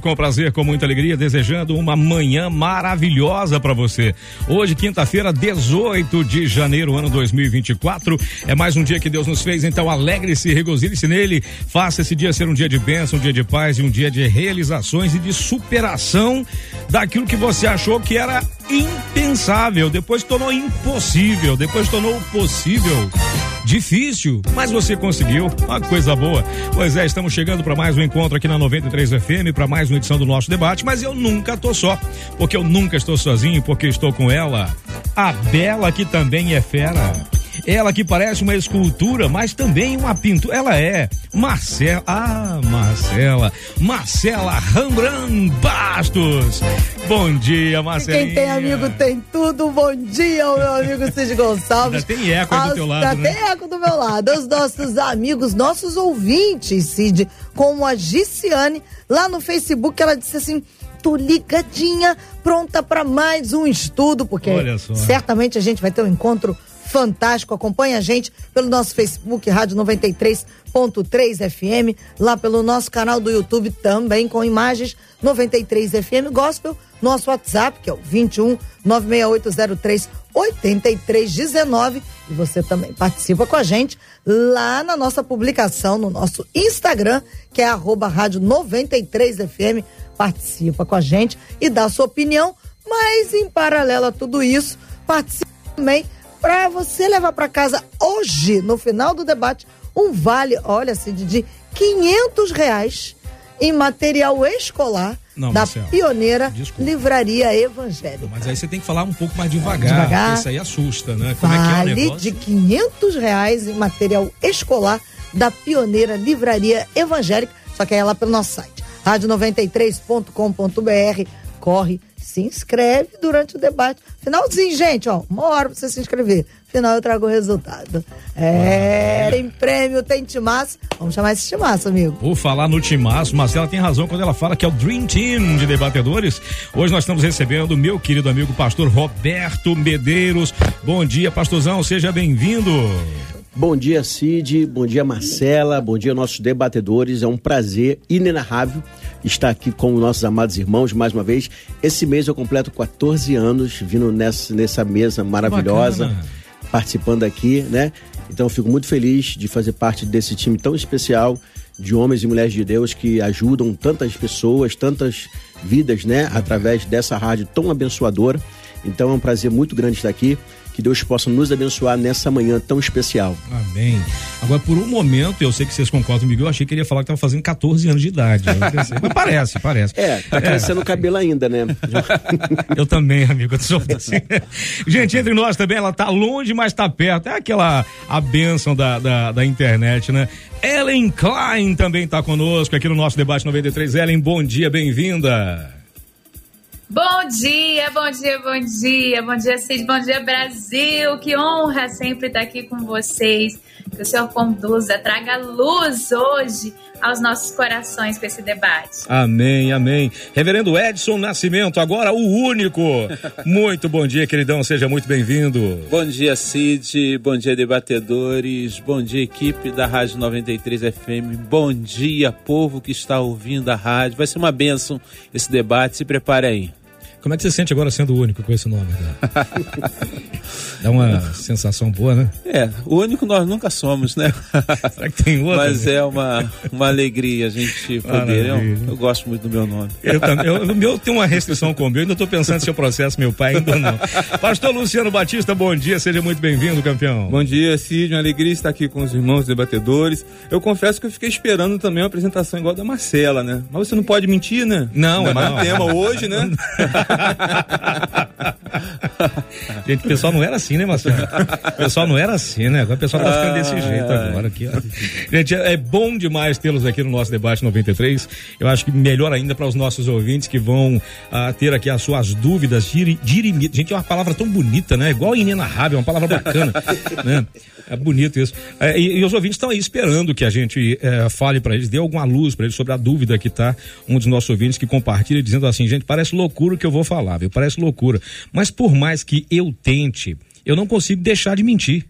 com prazer, com muita alegria, desejando uma manhã maravilhosa para você. Hoje, quinta-feira, 18 de janeiro, ano 2024. É mais um dia que Deus nos fez, então alegre-se, regozile-se nele. Faça esse dia ser um dia de bênção, um dia de paz e um dia de realizações e de superação daquilo que você achou que era impensável, depois tornou impossível, depois tornou possível. Difícil, mas você conseguiu. Uma coisa boa. Pois é, estamos chegando para mais um encontro aqui na 93 FM, para mais uma edição do nosso debate, mas eu nunca tô só, porque eu nunca estou sozinho, porque estou com ela, a Bela que também é fera. Ela que parece uma escultura, mas também uma pintura. Ela é Marcela. Ah, Marcela. Marcela Rambran Bastos. Bom dia, Marcela. Quem tem amigo tem tudo. Bom dia, meu amigo Cid Gonçalves. Já tem eco aí do teu lado. Já né? tem eco do meu lado. Os nossos amigos, nossos ouvintes, Cid, como a Giciane, lá no Facebook, ela disse assim tô ligadinha, pronta para mais um estudo, porque certamente a gente vai ter um encontro fantástico. Acompanhe a gente pelo nosso Facebook, Rádio 93.3 FM, lá pelo nosso canal do YouTube também com imagens 93 FM Gospel, nosso WhatsApp, que é o 21 96803 8319 e você também participa com a gente lá na nossa publicação no nosso Instagram, que é arroba rádio 93 FM, participa com a gente e dá sua opinião, mas em paralelo a tudo isso, participa também para você levar para casa hoje, no final do debate, um vale, olha, Cid, de 500 reais em material escolar não, da Marcelo, pioneira desculpa. livraria evangélica. Mas aí você tem que falar um pouco mais devagar, devagar. isso aí assusta, né? Como vale é que é o de 500 reais em material escolar da pioneira livraria evangélica, só que é lá pelo nosso site, rádio93.com.br, corre se inscreve durante o debate. Finalzinho, gente, ó, uma hora pra você se inscrever. Final eu trago o resultado. É, tem prêmio, tem timaço. Vamos chamar esse timaço, amigo. Por falar no timaço, Marcela tem razão quando ela fala que é o Dream Team de debatedores. Hoje nós estamos recebendo o meu querido amigo pastor Roberto Medeiros. Bom dia, pastorzão, seja bem-vindo. Bom dia, Cid. Bom dia, Marcela. Bom dia, nossos debatedores. É um prazer inenarrável estar aqui com os nossos amados irmãos mais uma vez. Esse mês eu completo 14 anos vindo nessa, nessa mesa maravilhosa, Bacana. participando aqui, né? Então eu fico muito feliz de fazer parte desse time tão especial de homens e mulheres de Deus que ajudam tantas pessoas, tantas vidas, né? Através dessa rádio tão abençoadora. Então é um prazer muito grande estar aqui. Que Deus possa nos abençoar nessa manhã tão especial. Amém. Agora, por um momento, eu sei que vocês concordam comigo, eu achei que ele ia falar que estava fazendo 14 anos de idade. Mas parece, parece. É, tá crescendo é. o cabelo ainda, né? eu também, amigo. Eu sou assim. Gente, entre nós também, ela tá longe, mas tá perto. É aquela a bênção da, da, da internet, né? Ellen Klein também está conosco aqui no nosso debate 93. Ellen, bom dia, bem-vinda. Bom dia, bom dia, bom dia, bom dia, Cid, bom dia, Brasil. Que honra sempre estar aqui com vocês. Que o Senhor conduza, traga luz hoje aos nossos corações com esse debate. Amém, amém. Reverendo Edson Nascimento, agora o único. Muito bom dia, queridão, seja muito bem-vindo. Bom dia, Cid, bom dia, debatedores, bom dia, equipe da Rádio 93 FM, bom dia, povo que está ouvindo a rádio. Vai ser uma bênção esse debate, se prepare aí. Como é que você sente agora sendo o único com esse nome? Né? Dá uma sensação boa, né? É, o único nós nunca somos, né? Será que tem outro? Mas é uma, uma alegria a gente poder. Eu, eu, gosto muito do meu nome. Eu também. Eu, o meu tem uma restrição com o meu, ainda estou pensando se eu processo meu pai, ainda não. Pastor Luciano Batista, bom dia, seja muito bem-vindo, campeão. Bom dia, Cid, uma alegria estar aqui com os irmãos debatedores. Eu confesso que eu fiquei esperando também uma apresentação igual da Marcela, né? Mas você não pode mentir, né? Não, é mais tema hoje, né? Gente, o pessoal não era assim, né, Marcelo? O pessoal não era assim, né? Agora o pessoal tá ficando desse jeito agora aqui, ó. Gente, é bom demais tê-los aqui no nosso debate 93. Eu acho que melhor ainda para os nossos ouvintes que vão uh, ter aqui as suas dúvidas dirimidas. Gente, é uma palavra tão bonita, né? Igual inenarrável, é uma palavra bacana, né? É bonito isso. É, e, e, os ouvintes estão aí esperando que a gente é, fale para eles, dê alguma luz para eles sobre a dúvida que tá um dos nossos ouvintes que compartilha dizendo assim, gente, parece loucura que eu vou falar, viu? Parece loucura. Mas por mais que eu tente, eu não consigo deixar de mentir.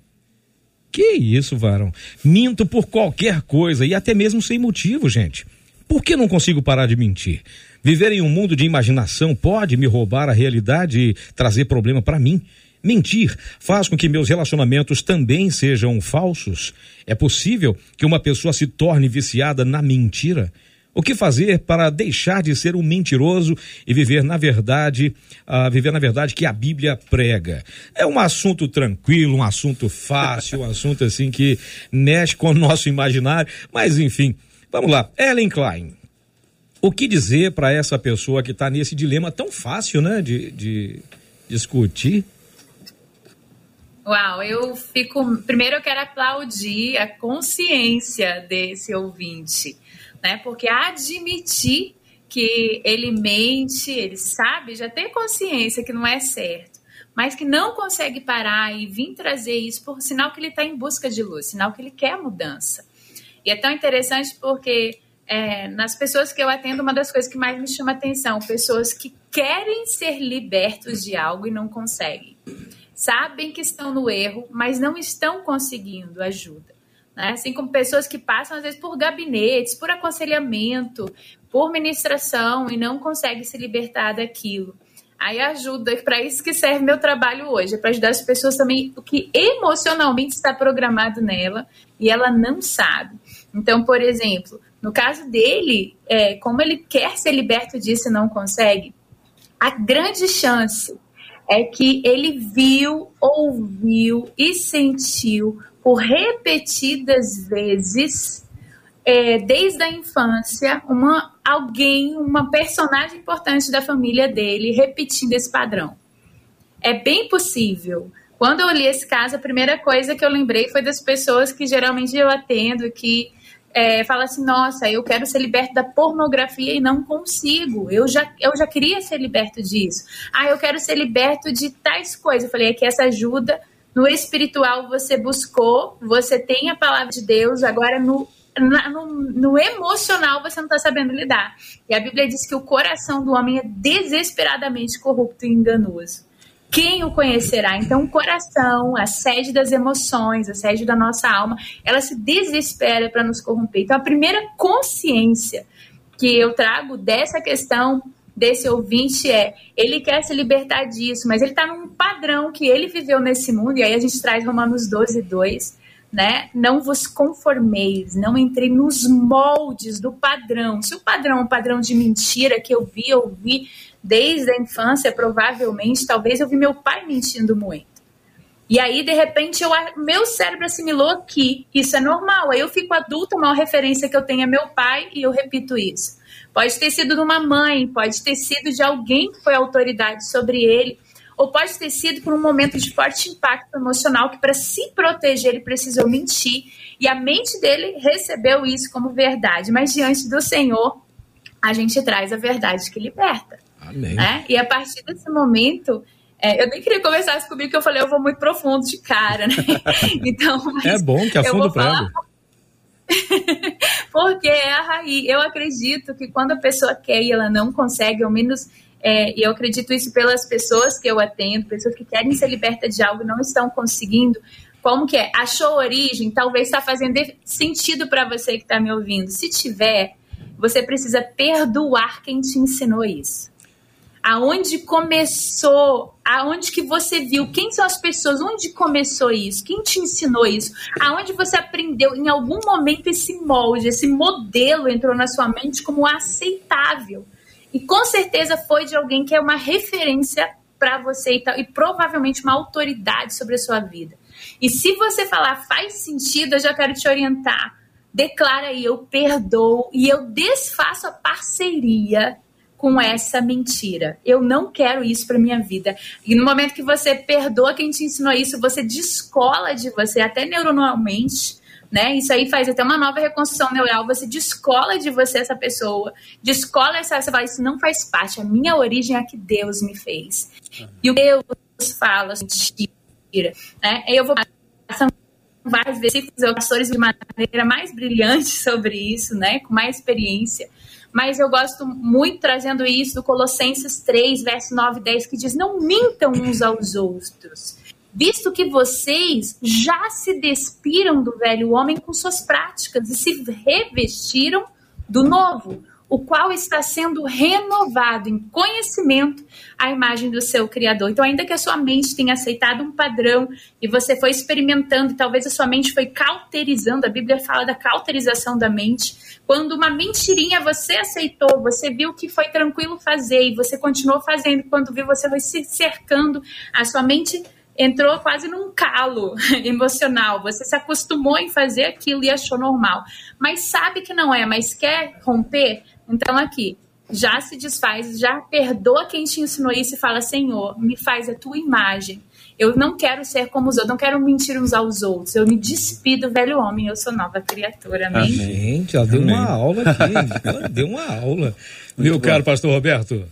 Que isso, varão? Minto por qualquer coisa e até mesmo sem motivo, gente. Por que não consigo parar de mentir? Viver em um mundo de imaginação pode me roubar a realidade e trazer problema para mim. Mentir faz com que meus relacionamentos também sejam falsos. É possível que uma pessoa se torne viciada na mentira? O que fazer para deixar de ser um mentiroso e viver na verdade, uh, viver na verdade que a Bíblia prega? É um assunto tranquilo, um assunto fácil, um assunto assim que mexe com o nosso imaginário, mas enfim, vamos lá. Ellen Klein, o que dizer para essa pessoa que está nesse dilema tão fácil, né, de, de discutir? Uau, eu fico. Primeiro, eu quero aplaudir a consciência desse ouvinte né? Porque admitir que ele mente, ele sabe, já tem consciência que não é certo, mas que não consegue parar e vir trazer isso por sinal que ele está em busca de luz, sinal que ele quer mudança. E é tão interessante porque é, nas pessoas que eu atendo, uma das coisas que mais me chama atenção, pessoas que querem ser libertos de algo e não conseguem. Sabem que estão no erro, mas não estão conseguindo ajuda. Né? Assim como pessoas que passam, às vezes, por gabinetes, por aconselhamento, por ministração e não conseguem se libertar daquilo. Aí ajuda, para isso que serve meu trabalho hoje, é para ajudar as pessoas também, o que emocionalmente está programado nela e ela não sabe. Então, por exemplo, no caso dele, é, como ele quer ser liberto disso e não consegue, a grande chance é que ele viu, ouviu e sentiu por repetidas vezes, é, desde a infância, uma, alguém, uma personagem importante da família dele repetindo esse padrão. É bem possível. Quando eu li esse caso, a primeira coisa que eu lembrei foi das pessoas que geralmente eu atendo, que é, assim, nossa, eu quero ser liberto da pornografia e não consigo. Eu já, eu já queria ser liberto disso. Ah, eu quero ser liberto de tais coisas. Eu falei, é que essa ajuda no espiritual você buscou, você tem a palavra de Deus, agora no, no, no, emocional você não está sabendo lidar. E a Bíblia diz que o coração do homem é desesperadamente corrupto e enganoso. Quem o conhecerá? Então, o coração, a sede das emoções, a sede da nossa alma, ela se desespera para nos corromper. Então, a primeira consciência que eu trago dessa questão desse ouvinte é: ele quer se libertar disso, mas ele está num padrão que ele viveu nesse mundo, e aí a gente traz Romanos 12, 2, né? Não vos conformeis, não entrei nos moldes do padrão. Se o padrão é um padrão de mentira que eu vi, eu vi desde a infância, provavelmente, talvez eu vi meu pai mentindo muito. E aí, de repente, eu, meu cérebro assimilou que isso é normal. Aí eu fico adulta, uma referência que eu tenho é meu pai e eu repito isso. Pode ter sido de uma mãe, pode ter sido de alguém que foi autoridade sobre ele, ou pode ter sido por um momento de forte impacto emocional que, para se proteger, ele precisou mentir. E a mente dele recebeu isso como verdade. Mas diante do Senhor, a gente traz a verdade que liberta. Amém. Né? E a partir desse momento, é, eu nem queria conversar comigo, porque eu falei, eu vou muito profundo de cara, né? Então, é bom que afunda o prego. porque é a raiz. Eu acredito que quando a pessoa quer e ela não consegue, ao menos é, e eu acredito isso pelas pessoas que eu atendo, pessoas que querem ser libertas de algo e não estão conseguindo. Como que é? Achou origem? Talvez está fazendo sentido para você que está me ouvindo. Se tiver, você precisa perdoar quem te ensinou isso aonde começou, aonde que você viu, quem são as pessoas, onde começou isso, quem te ensinou isso, aonde você aprendeu, em algum momento esse molde, esse modelo entrou na sua mente como aceitável. E com certeza foi de alguém que é uma referência para você e, e provavelmente uma autoridade sobre a sua vida. E se você falar faz sentido, eu já quero te orientar. Declara aí, eu perdoo e eu desfaço a parceria com essa mentira. Eu não quero isso para minha vida. E no momento que você perdoa quem te ensinou isso, você descola de você, até neuronalmente, né? Isso aí faz até uma nova reconstrução neural. Você descola de você essa pessoa, descola essa, você fala, isso não faz parte. A minha origem é a que Deus me fez. E o Deus fala mentira, né? Eu vou passar vários versículos, eu pastores de maneira mais brilhante sobre isso, né? Com mais experiência mas eu gosto muito trazendo isso do Colossenses 3, verso 9 e 10, que diz: Não mintam uns aos outros, visto que vocês já se despiram do velho homem com suas práticas e se revestiram do novo o qual está sendo renovado em conhecimento à imagem do seu Criador. Então, ainda que a sua mente tenha aceitado um padrão e você foi experimentando, e talvez a sua mente foi cauterizando, a Bíblia fala da cauterização da mente. Quando uma mentirinha você aceitou, você viu que foi tranquilo fazer e você continuou fazendo, quando viu, você foi se cercando, a sua mente entrou quase num calo emocional. Você se acostumou em fazer aquilo e achou normal. Mas sabe que não é, mas quer romper? Então, aqui, já se desfaz, já perdoa quem te ensinou isso e fala: Senhor, me faz a tua imagem. Eu não quero ser como os outros, não quero mentir uns aos outros. Eu me despido, velho homem, eu sou nova criatura. Amém? Gente, ela deu Amém. uma aula aqui. deu uma aula. Meu caro pastor Roberto.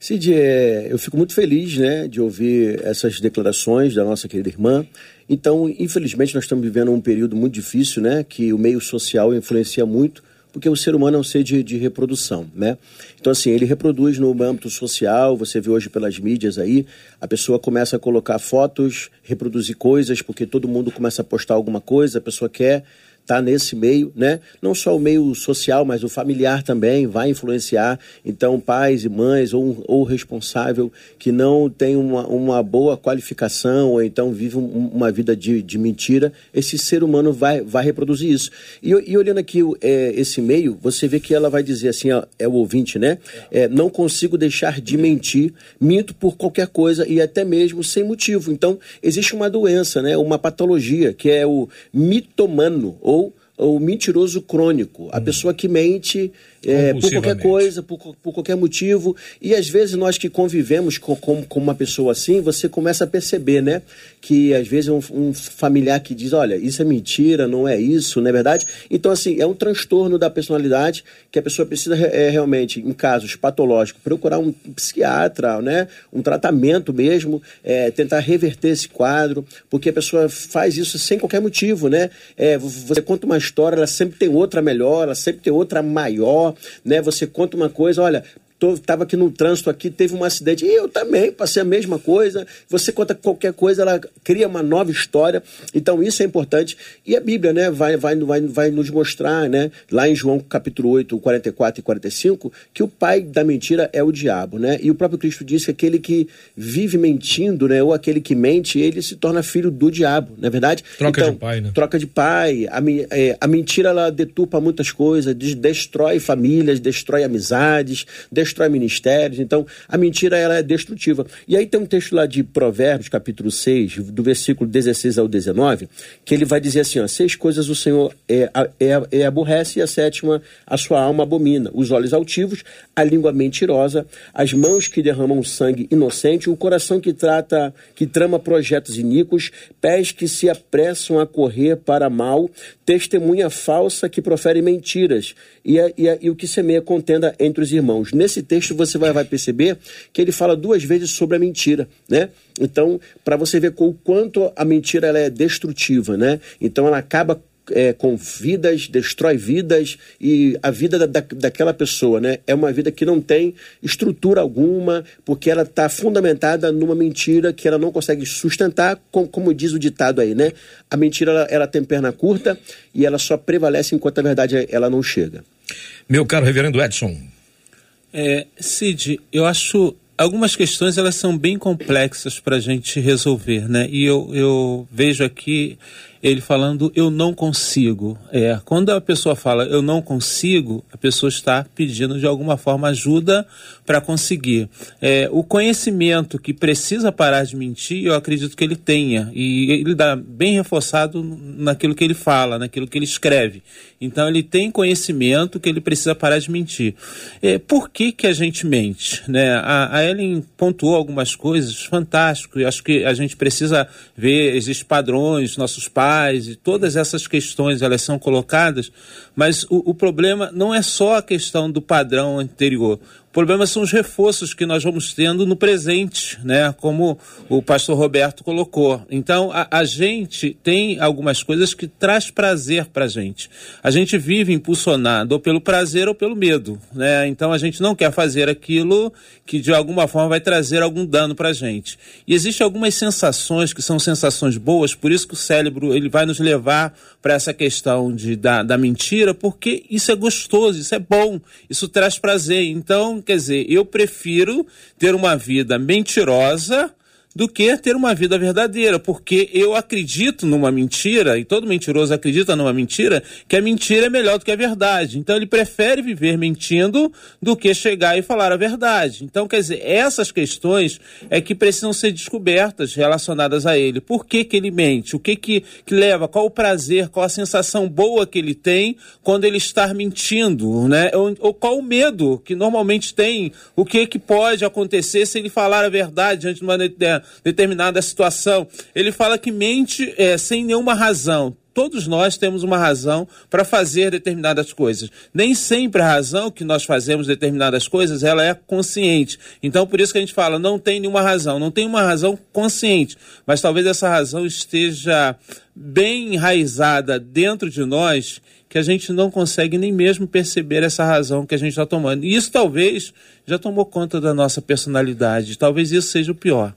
Cid, é, eu fico muito feliz né, de ouvir essas declarações da nossa querida irmã. Então, infelizmente, nós estamos vivendo um período muito difícil, né, que o meio social influencia muito porque o ser humano é um ser de, de, reprodução, né? Então, assim, ele reproduz no âmbito social, você vê hoje pelas mídias aí, a pessoa começa a colocar fotos, reproduzir coisas, porque todo mundo começa a postar alguma coisa, a pessoa quer está nesse meio, né? Não só o meio social, mas o familiar também vai influenciar. Então, pais e mães ou, ou responsável que não tem uma, uma boa qualificação ou então vive um, uma vida de, de mentira, esse ser humano vai, vai reproduzir isso. E, e olhando aqui é, esse meio, você vê que ela vai dizer assim, ó, é o ouvinte, né? É, não consigo deixar de mentir, minto por qualquer coisa e até mesmo sem motivo. Então, existe uma doença, né? Uma patologia que é o mitomano ou o mentiroso crônico, a hum. pessoa que mente é, por qualquer coisa, por, por, qualquer motivo. E às vezes nós que convivemos com, com, com, uma pessoa assim, você começa a perceber, né? Que às vezes um, um, familiar que diz, olha, isso é mentira, não é isso, não é verdade? Então, assim, é um transtorno da personalidade que a pessoa precisa é, realmente, em casos patológicos, procurar um psiquiatra, né? Um tratamento mesmo, é, tentar reverter esse quadro, porque a pessoa faz isso sem qualquer motivo, né? É, você conta uma história, ela sempre tem outra melhor, ela sempre tem outra maior, né? Você conta uma coisa, olha, estava aqui no trânsito aqui, teve um acidente. E eu também passei a mesma coisa. Você conta qualquer coisa, ela cria uma nova história. Então isso é importante. E a Bíblia, né, vai, vai, vai, vai nos mostrar, né, lá em João capítulo 8, 44 e 45, que o pai da mentira é o diabo, né? E o próprio Cristo disse que aquele que vive mentindo, né, ou aquele que mente, ele se torna filho do diabo, não é verdade? Troca então, de pai, né? Troca de pai. A, é, a mentira, ela deturpa muitas coisas, destrói famílias, destrói amizades, destrói destrói ministérios. Então, a mentira ela é destrutiva. E aí tem um texto lá de Provérbios, capítulo 6, do versículo 16 ao 19, que ele vai dizer assim: ó, seis coisas o Senhor é, é, é aborrece e a sétima a sua alma abomina: os olhos altivos, a língua mentirosa, as mãos que derramam sangue inocente, o coração que trata, que trama projetos iníquos, pés que se apressam a correr para mal, testemunha falsa que profere mentiras e, a, e, a, e o que semeia contenda entre os irmãos. Nesse nesse texto você vai, vai perceber que ele fala duas vezes sobre a mentira, né? Então, para você ver o quanto a mentira ela é destrutiva, né? Então, ela acaba é, com vidas, destrói vidas e a vida da, da, daquela pessoa, né? É uma vida que não tem estrutura alguma, porque ela está fundamentada numa mentira que ela não consegue sustentar, com, como diz o ditado aí, né? A mentira ela, ela tem perna curta e ela só prevalece enquanto a verdade ela não chega. Meu caro reverendo Edson, é, Cid, eu acho algumas questões elas são bem complexas para a gente resolver, né? E eu, eu vejo aqui ele falando eu não consigo. É, quando a pessoa fala eu não consigo, a pessoa está pedindo de alguma forma ajuda para conseguir. É, o conhecimento que precisa parar de mentir, eu acredito que ele tenha. E ele dá bem reforçado naquilo que ele fala, naquilo que ele escreve. Então ele tem conhecimento que ele precisa parar de mentir. É, por que, que a gente mente? Né? A, a Ellen pontuou algumas coisas fantástico e acho que a gente precisa ver, existem padrões, nossos pais e todas essas questões elas são colocadas, mas o, o problema não é só a questão do padrão anterior. O problema são os reforços que nós vamos tendo no presente, né? Como o pastor Roberto colocou. Então, a, a gente tem algumas coisas que traz prazer para gente. A gente vive impulsionado ou pelo prazer ou pelo medo, né? Então, a gente não quer fazer aquilo que de alguma forma vai trazer algum dano para gente. E existem algumas sensações que são sensações boas, por isso que o cérebro ele vai nos levar para essa questão de, da, da mentira, porque isso é gostoso, isso é bom, isso traz prazer. Então, quer dizer, eu prefiro ter uma vida mentirosa do que ter uma vida verdadeira, porque eu acredito numa mentira, e todo mentiroso acredita numa mentira, que a mentira é melhor do que a verdade. Então ele prefere viver mentindo do que chegar e falar a verdade. Então, quer dizer, essas questões é que precisam ser descobertas relacionadas a ele. Por que, que ele mente? O que, que, que leva? Qual o prazer? Qual a sensação boa que ele tem quando ele está mentindo? Né? Ou, ou qual o medo que normalmente tem? O que, que pode acontecer se ele falar a verdade diante de uma determinada situação. Ele fala que mente é, sem nenhuma razão. Todos nós temos uma razão para fazer determinadas coisas. Nem sempre a razão que nós fazemos determinadas coisas ela é consciente. Então, por isso que a gente fala, não tem nenhuma razão. Não tem uma razão consciente. Mas talvez essa razão esteja bem enraizada dentro de nós que a gente não consegue nem mesmo perceber essa razão que a gente está tomando. E isso talvez já tomou conta da nossa personalidade. Talvez isso seja o pior.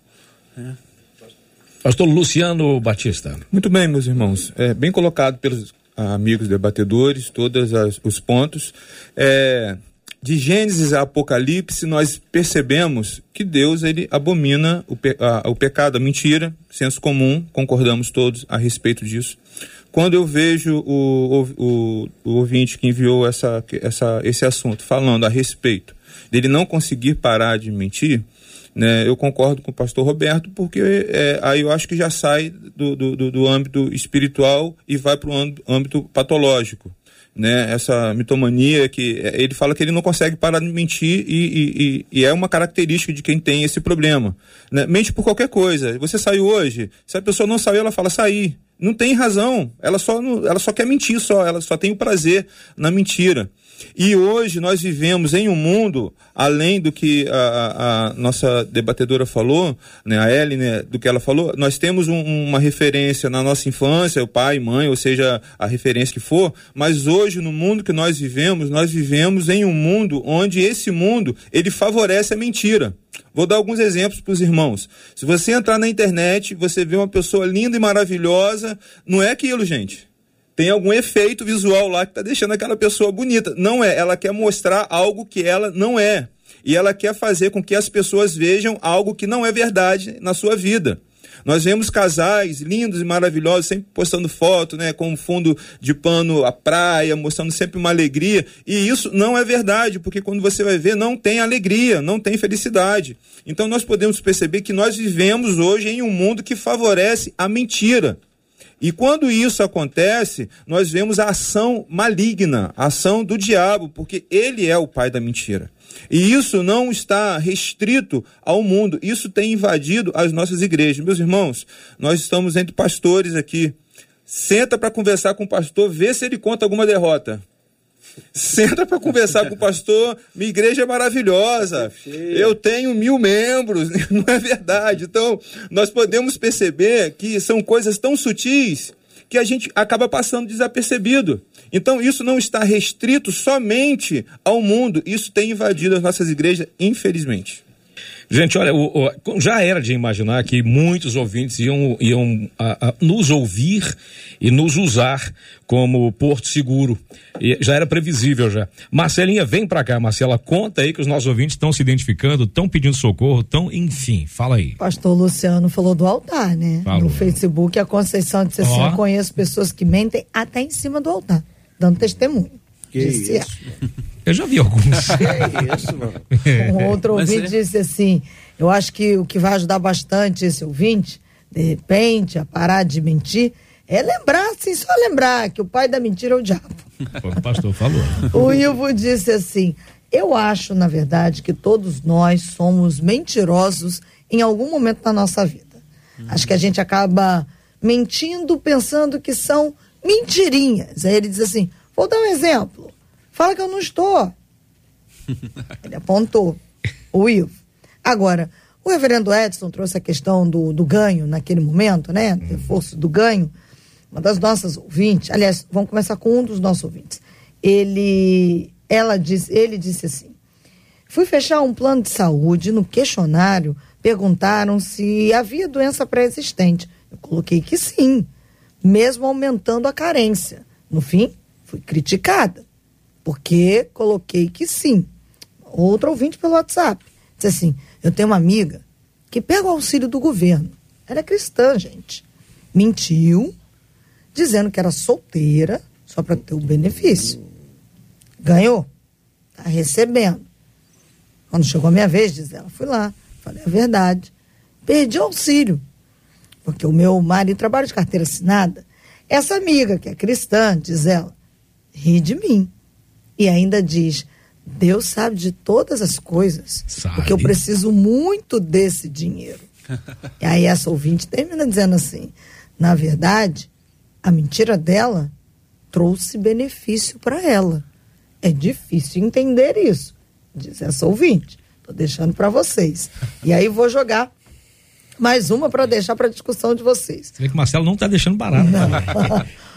Pastor Luciano Batista. Muito bem, meus irmãos. É, bem colocado pelos amigos debatedores, todos os pontos. É, de Gênesis a Apocalipse, nós percebemos que Deus ele abomina o, pe a, o pecado, a mentira, senso comum, concordamos todos a respeito disso. Quando eu vejo o, o, o ouvinte que enviou essa, essa, esse assunto falando a respeito dele não conseguir parar de mentir, né? Eu concordo com o pastor Roberto, porque é, aí eu acho que já sai do, do, do âmbito espiritual e vai para o âmbito patológico. Né, essa mitomania que é, ele fala que ele não consegue parar de mentir e, e, e é uma característica de quem tem esse problema. Né? Mente por qualquer coisa. Você saiu hoje, se a pessoa não saiu, ela fala sair. Não tem razão. Ela só, ela só quer mentir só. Ela só tem o prazer na mentira. E hoje nós vivemos em um mundo, além do que a, a nossa debatedora falou, né, a Ellen, né, do que ela falou, nós temos um, uma referência na nossa infância, o pai, mãe, ou seja, a referência que for, mas hoje no mundo que nós vivemos, nós vivemos em um mundo onde esse mundo, ele favorece a mentira. Vou dar alguns exemplos para os irmãos. Se você entrar na internet, você vê uma pessoa linda e maravilhosa, não é aquilo, gente tem algum efeito visual lá que está deixando aquela pessoa bonita. Não é, ela quer mostrar algo que ela não é. E ela quer fazer com que as pessoas vejam algo que não é verdade na sua vida. Nós vemos casais lindos e maravilhosos, sempre postando foto, né, com um fundo de pano à praia, mostrando sempre uma alegria. E isso não é verdade, porque quando você vai ver, não tem alegria, não tem felicidade. Então nós podemos perceber que nós vivemos hoje em um mundo que favorece a mentira. E quando isso acontece, nós vemos a ação maligna, a ação do diabo, porque ele é o pai da mentira. E isso não está restrito ao mundo, isso tem invadido as nossas igrejas. Meus irmãos, nós estamos entre pastores aqui. Senta para conversar com o pastor, vê se ele conta alguma derrota. Senta para conversar com o pastor. Minha igreja é maravilhosa. Eu tenho mil membros. Não é verdade. Então, nós podemos perceber que são coisas tão sutis que a gente acaba passando desapercebido. Então, isso não está restrito somente ao mundo. Isso tem invadido as nossas igrejas, infelizmente. Gente, olha, o, o, já era de imaginar que muitos ouvintes iam, iam a, a, nos ouvir e nos usar como porto seguro. E já era previsível já. Marcelinha, vem para cá, Marcela, conta aí que os nossos ouvintes estão se identificando, estão pedindo socorro, estão, enfim, fala aí. Pastor Luciano falou do altar, né? Falou. No Facebook, a Conceição disse assim: oh. eu conheço pessoas que mentem até em cima do altar, dando testemunho. Que disse isso? Eu já vi alguns. que isso, mano? Um outro ouvinte é... disse assim: eu acho que o que vai ajudar bastante esse ouvinte, de repente, a parar de mentir, é lembrar, assim, só lembrar que o pai da mentira é o diabo. O pastor falou. o Ivo disse assim: eu acho, na verdade, que todos nós somos mentirosos em algum momento da nossa vida. Uhum. Acho que a gente acaba mentindo pensando que são mentirinhas. Aí ele diz assim: vou dar um exemplo. Fala que eu não estou. ele apontou. O Ivo. Agora, o reverendo Edson trouxe a questão do, do ganho naquele momento, né? Do reforço do ganho. Uma das nossas ouvintes, aliás, vamos começar com um dos nossos ouvintes. Ele, ela disse, ele disse assim: fui fechar um plano de saúde, no questionário perguntaram se havia doença pré-existente. Eu coloquei que sim, mesmo aumentando a carência. No fim, fui criticada, porque coloquei que sim. Outro ouvinte pelo WhatsApp disse assim: eu tenho uma amiga que pega o auxílio do governo. Ela é cristã, gente. Mentiu, dizendo que era solteira, só para ter o benefício. Ganhou. Está recebendo. Quando chegou a minha vez, diz ela, fui lá, falei a verdade. Perdi o auxílio. Porque o meu marido trabalha de carteira assinada. Essa amiga, que é cristã, diz ela, ri de mim. E ainda diz: Deus sabe de todas as coisas. Sabe. Porque eu preciso muito desse dinheiro. e aí essa ouvinte termina dizendo assim: na verdade, a mentira dela trouxe benefício para ela. É difícil entender isso, diz essa ouvinte. Estou deixando para vocês. E aí vou jogar mais uma para deixar para discussão de vocês. Você vê que o Marcelo não está deixando barato.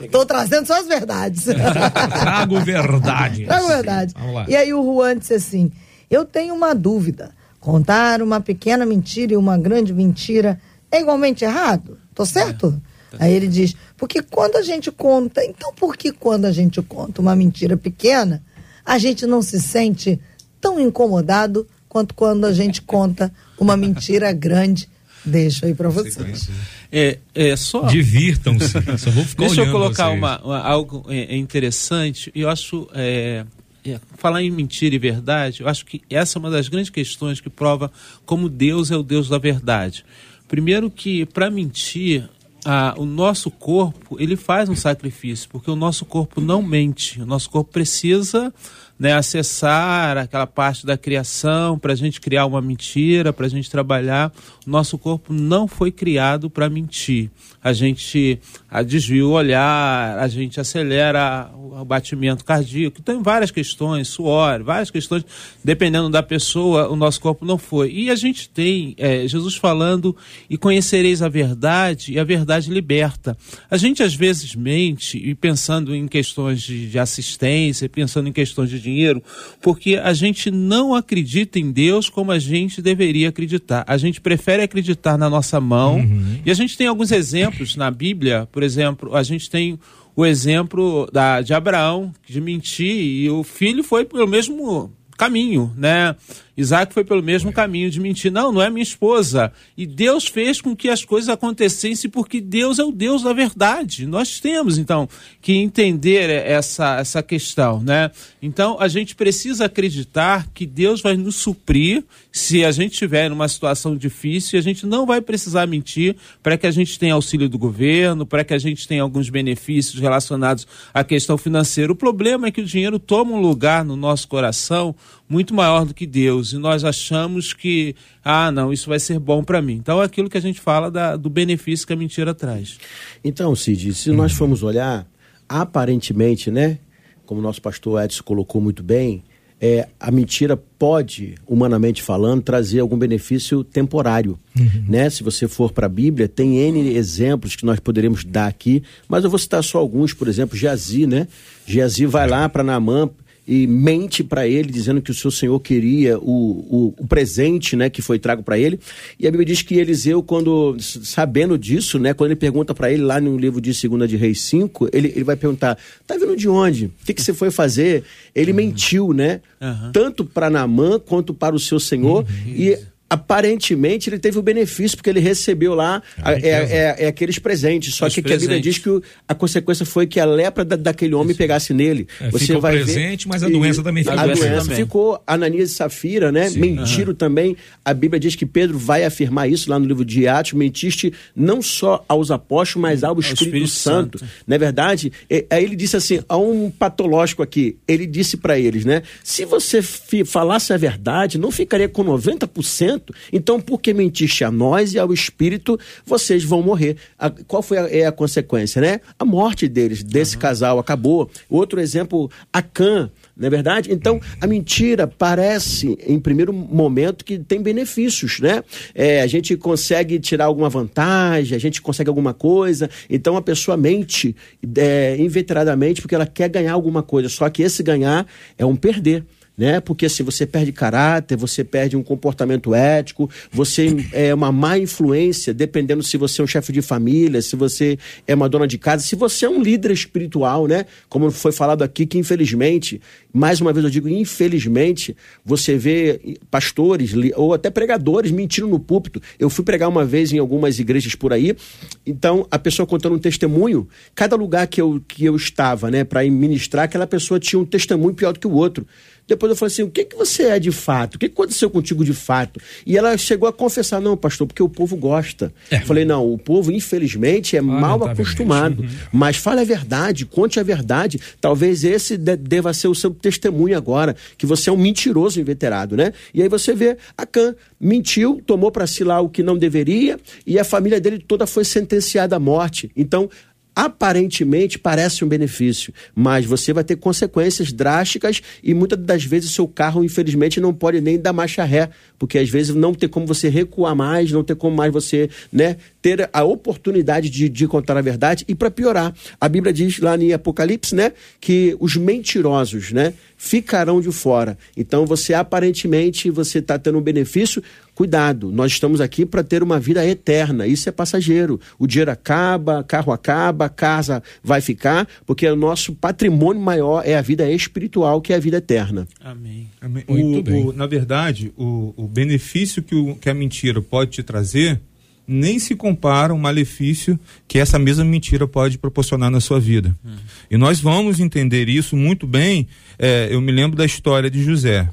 Estou trazendo só as verdades. Trago verdade. Trago verdade. E aí o Juan disse assim: Eu tenho uma dúvida. Contar uma pequena mentira e uma grande mentira é igualmente errado? Tô certo? É. Aí ele diz: porque quando a gente conta, então por que quando a gente conta uma mentira pequena, a gente não se sente tão incomodado quanto quando a gente conta uma mentira grande? Deixa aí para vocês. É, é só. Divirtam-se. Só vou ficar Deixa eu colocar uma, uma, algo é, é interessante. Eu acho. É, é, falar em mentira e verdade, eu acho que essa é uma das grandes questões que prova como Deus é o Deus da verdade. Primeiro que para mentir ah, o nosso corpo ele faz um sacrifício, porque o nosso corpo não mente. O nosso corpo precisa né, acessar aquela parte da criação para a gente criar uma mentira, para a gente trabalhar. O nosso corpo não foi criado para mentir a gente a desvia o olhar, a gente acelera o batimento cardíaco. Tem várias questões, suor, várias questões, dependendo da pessoa, o nosso corpo não foi. E a gente tem é, Jesus falando, e conhecereis a verdade, e a verdade liberta. A gente às vezes mente, e pensando em questões de, de assistência, pensando em questões de dinheiro, porque a gente não acredita em Deus como a gente deveria acreditar. A gente prefere acreditar na nossa mão, uhum. e a gente tem alguns exemplos na Bíblia, por exemplo, a gente tem o exemplo da, de Abraão, de mentir, e o filho foi pelo mesmo caminho, né? Isaac foi pelo mesmo caminho de mentir. Não, não é minha esposa. E Deus fez com que as coisas acontecessem porque Deus é o Deus da verdade. Nós temos, então, que entender essa, essa questão, né? Então, a gente precisa acreditar que Deus vai nos suprir se a gente estiver numa situação difícil e a gente não vai precisar mentir para que a gente tenha auxílio do governo, para que a gente tenha alguns benefícios relacionados à questão financeira. O problema é que o dinheiro toma um lugar no nosso coração muito maior do que Deus e nós achamos que, ah, não, isso vai ser bom para mim. Então é aquilo que a gente fala da, do benefício que a mentira traz. Então, Cid, se nós formos olhar, aparentemente, né, como o nosso pastor Edson colocou muito bem, é, a mentira pode, humanamente falando, trazer algum benefício temporário. Uhum. Né? Se você for para a Bíblia, tem N exemplos que nós poderíamos dar aqui, mas eu vou citar só alguns, por exemplo, Geazi, né? Geazi vai lá para Naamã e mente para ele, dizendo que o seu senhor queria o, o, o presente né, que foi trago para ele. E a Bíblia diz que Eliseu, quando sabendo disso, né, quando ele pergunta para ele lá no livro de 2 de Reis 5, ele, ele vai perguntar: tá vindo de onde? O que, que você foi fazer? Ele uhum. mentiu, né? Uhum. Tanto para Namã quanto para o seu senhor. Uhum. E aparentemente ele teve o benefício, porque ele recebeu lá a, é, é, é, aqueles presentes. Só Os que, presentes. a Bíblia diz que o, a consequência foi que a lepra da, daquele homem Isso. pegasse nele. É, Você vai presente, ver, mas a doença também ficou. A doença também. ficou. Ananias e Safira, né? Sim. Mentiram também. A Bíblia diz que Pedro vai afirmar isso lá no livro de Atos. Mentiste não só aos apóstolos, mas ao Espírito, Espírito Santo. Santo. Não é verdade? E, aí ele disse assim, há um patológico aqui. Ele disse para eles, né? Se você falasse a verdade, não ficaria com 90%, então, por que mentiste a nós e ao Espírito, vocês vão morrer? A, qual foi a, é a consequência, né? A morte deles, desse uhum. casal, acabou. Outro exemplo, Acã, não é verdade? Então, a mentira parece, em primeiro momento, que tem benefícios, né? É, a gente consegue tirar alguma vantagem, a gente consegue alguma coisa. Então, a pessoa mente é, inveteradamente porque ela quer ganhar alguma coisa. Só que esse ganhar é um perder né? Porque assim, você perde caráter, você perde um comportamento ético, você é uma má influência, dependendo se você é um chefe de família, se você é uma dona de casa, se você é um líder espiritual, né? Como foi falado aqui, que infelizmente, mais uma vez eu digo, infelizmente, você vê pastores ou até pregadores mentindo no púlpito. Eu fui pregar uma vez em algumas igrejas por aí, então a pessoa contando um testemunho, cada lugar que eu, que eu estava, né, para ministrar, aquela pessoa tinha um testemunho pior do que o outro. Depois eu falei assim: o que, que você é de fato? O que aconteceu contigo de fato? E ela chegou a confessar: não, pastor, porque o povo gosta. É. Falei: não, o povo, infelizmente, é ah, mal tá acostumado. Uhum. Mas fale a verdade, conte a verdade. Talvez esse deva ser o seu testemunho agora, que você é um mentiroso inveterado, né? E aí você vê a Can mentiu, tomou para si lá o que não deveria, e a família dele toda foi sentenciada à morte. Então, aparentemente parece um benefício, mas você vai ter consequências drásticas e muitas das vezes seu carro, infelizmente, não pode nem dar marcha ré, porque às vezes não tem como você recuar mais, não tem como mais você né, ter a oportunidade de, de contar a verdade. E para piorar, a Bíblia diz lá em Apocalipse né, que os mentirosos né, ficarão de fora. Então você aparentemente você está tendo um benefício, Cuidado, nós estamos aqui para ter uma vida eterna. Isso é passageiro. O dinheiro acaba, carro acaba, casa vai ficar, porque o nosso patrimônio maior é a vida espiritual, que é a vida eterna. Amém. Amém. Muito o, bem. O, na verdade, o, o benefício que, o, que a mentira pode te trazer nem se compara ao malefício que essa mesma mentira pode proporcionar na sua vida. Hum. E nós vamos entender isso muito bem. É, eu me lembro da história de José.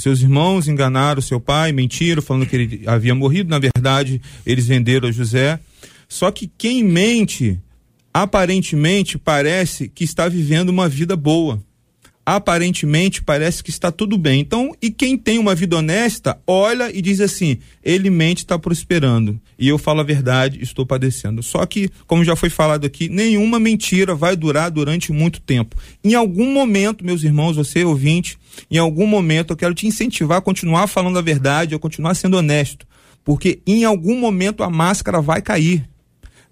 Seus irmãos enganaram seu pai, mentiram, falando que ele havia morrido. Na verdade, eles venderam a José. Só que quem mente, aparentemente, parece que está vivendo uma vida boa aparentemente parece que está tudo bem. Então, e quem tem uma vida honesta, olha e diz assim: ele mente, está prosperando. E eu falo a verdade, estou padecendo. Só que, como já foi falado aqui, nenhuma mentira vai durar durante muito tempo. Em algum momento, meus irmãos, você ouvinte, em algum momento eu quero te incentivar a continuar falando a verdade, a continuar sendo honesto. Porque em algum momento a máscara vai cair.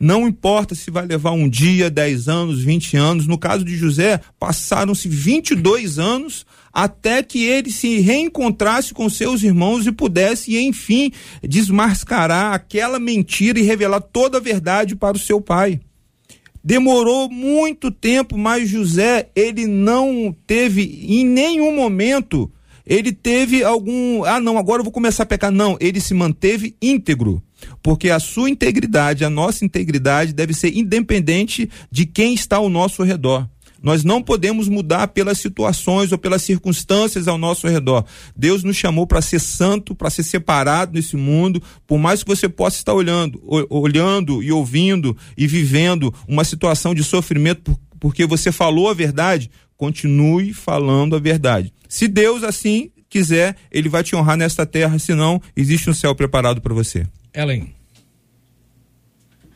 Não importa se vai levar um dia, 10 anos, 20 anos. No caso de José, passaram-se 22 anos até que ele se reencontrasse com seus irmãos e pudesse, enfim, desmascarar aquela mentira e revelar toda a verdade para o seu pai. Demorou muito tempo, mas José, ele não teve em nenhum momento, ele teve algum, ah não, agora eu vou começar a pecar. Não, ele se manteve íntegro. Porque a sua integridade, a nossa integridade deve ser independente de quem está ao nosso redor. Nós não podemos mudar pelas situações ou pelas circunstâncias ao nosso redor. Deus nos chamou para ser santo, para ser separado nesse mundo, por mais que você possa estar olhando, olhando e ouvindo e vivendo uma situação de sofrimento porque você falou a verdade, continue falando a verdade. Se Deus assim quiser, ele vai te honrar nesta terra, senão existe um céu preparado para você. Ellen.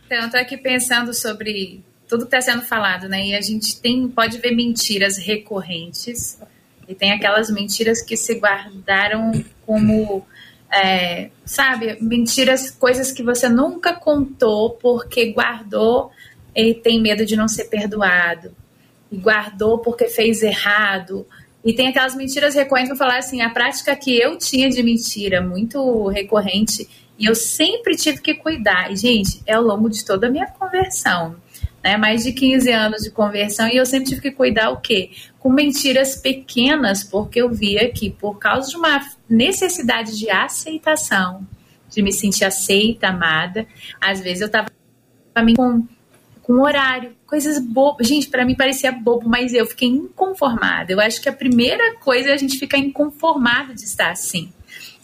Então, eu tô aqui pensando sobre tudo que está sendo falado, né? E a gente tem, pode ver mentiras recorrentes e tem aquelas mentiras que se guardaram como, é, sabe, mentiras, coisas que você nunca contou porque guardou e tem medo de não ser perdoado. E guardou porque fez errado E tem aquelas mentiras recorrentes, vou falar assim, a prática que eu tinha de mentira, muito recorrente, e eu sempre tive que cuidar. E, gente, é ao longo de toda a minha conversão, né? Mais de 15 anos de conversão, e eu sempre tive que cuidar o quê? Com mentiras pequenas, porque eu via que por causa de uma necessidade de aceitação, de me sentir aceita, amada, às vezes eu tava com com horário, coisas bobas. Gente, para mim parecia bobo, mas eu fiquei inconformada. Eu acho que a primeira coisa é a gente ficar inconformado de estar assim.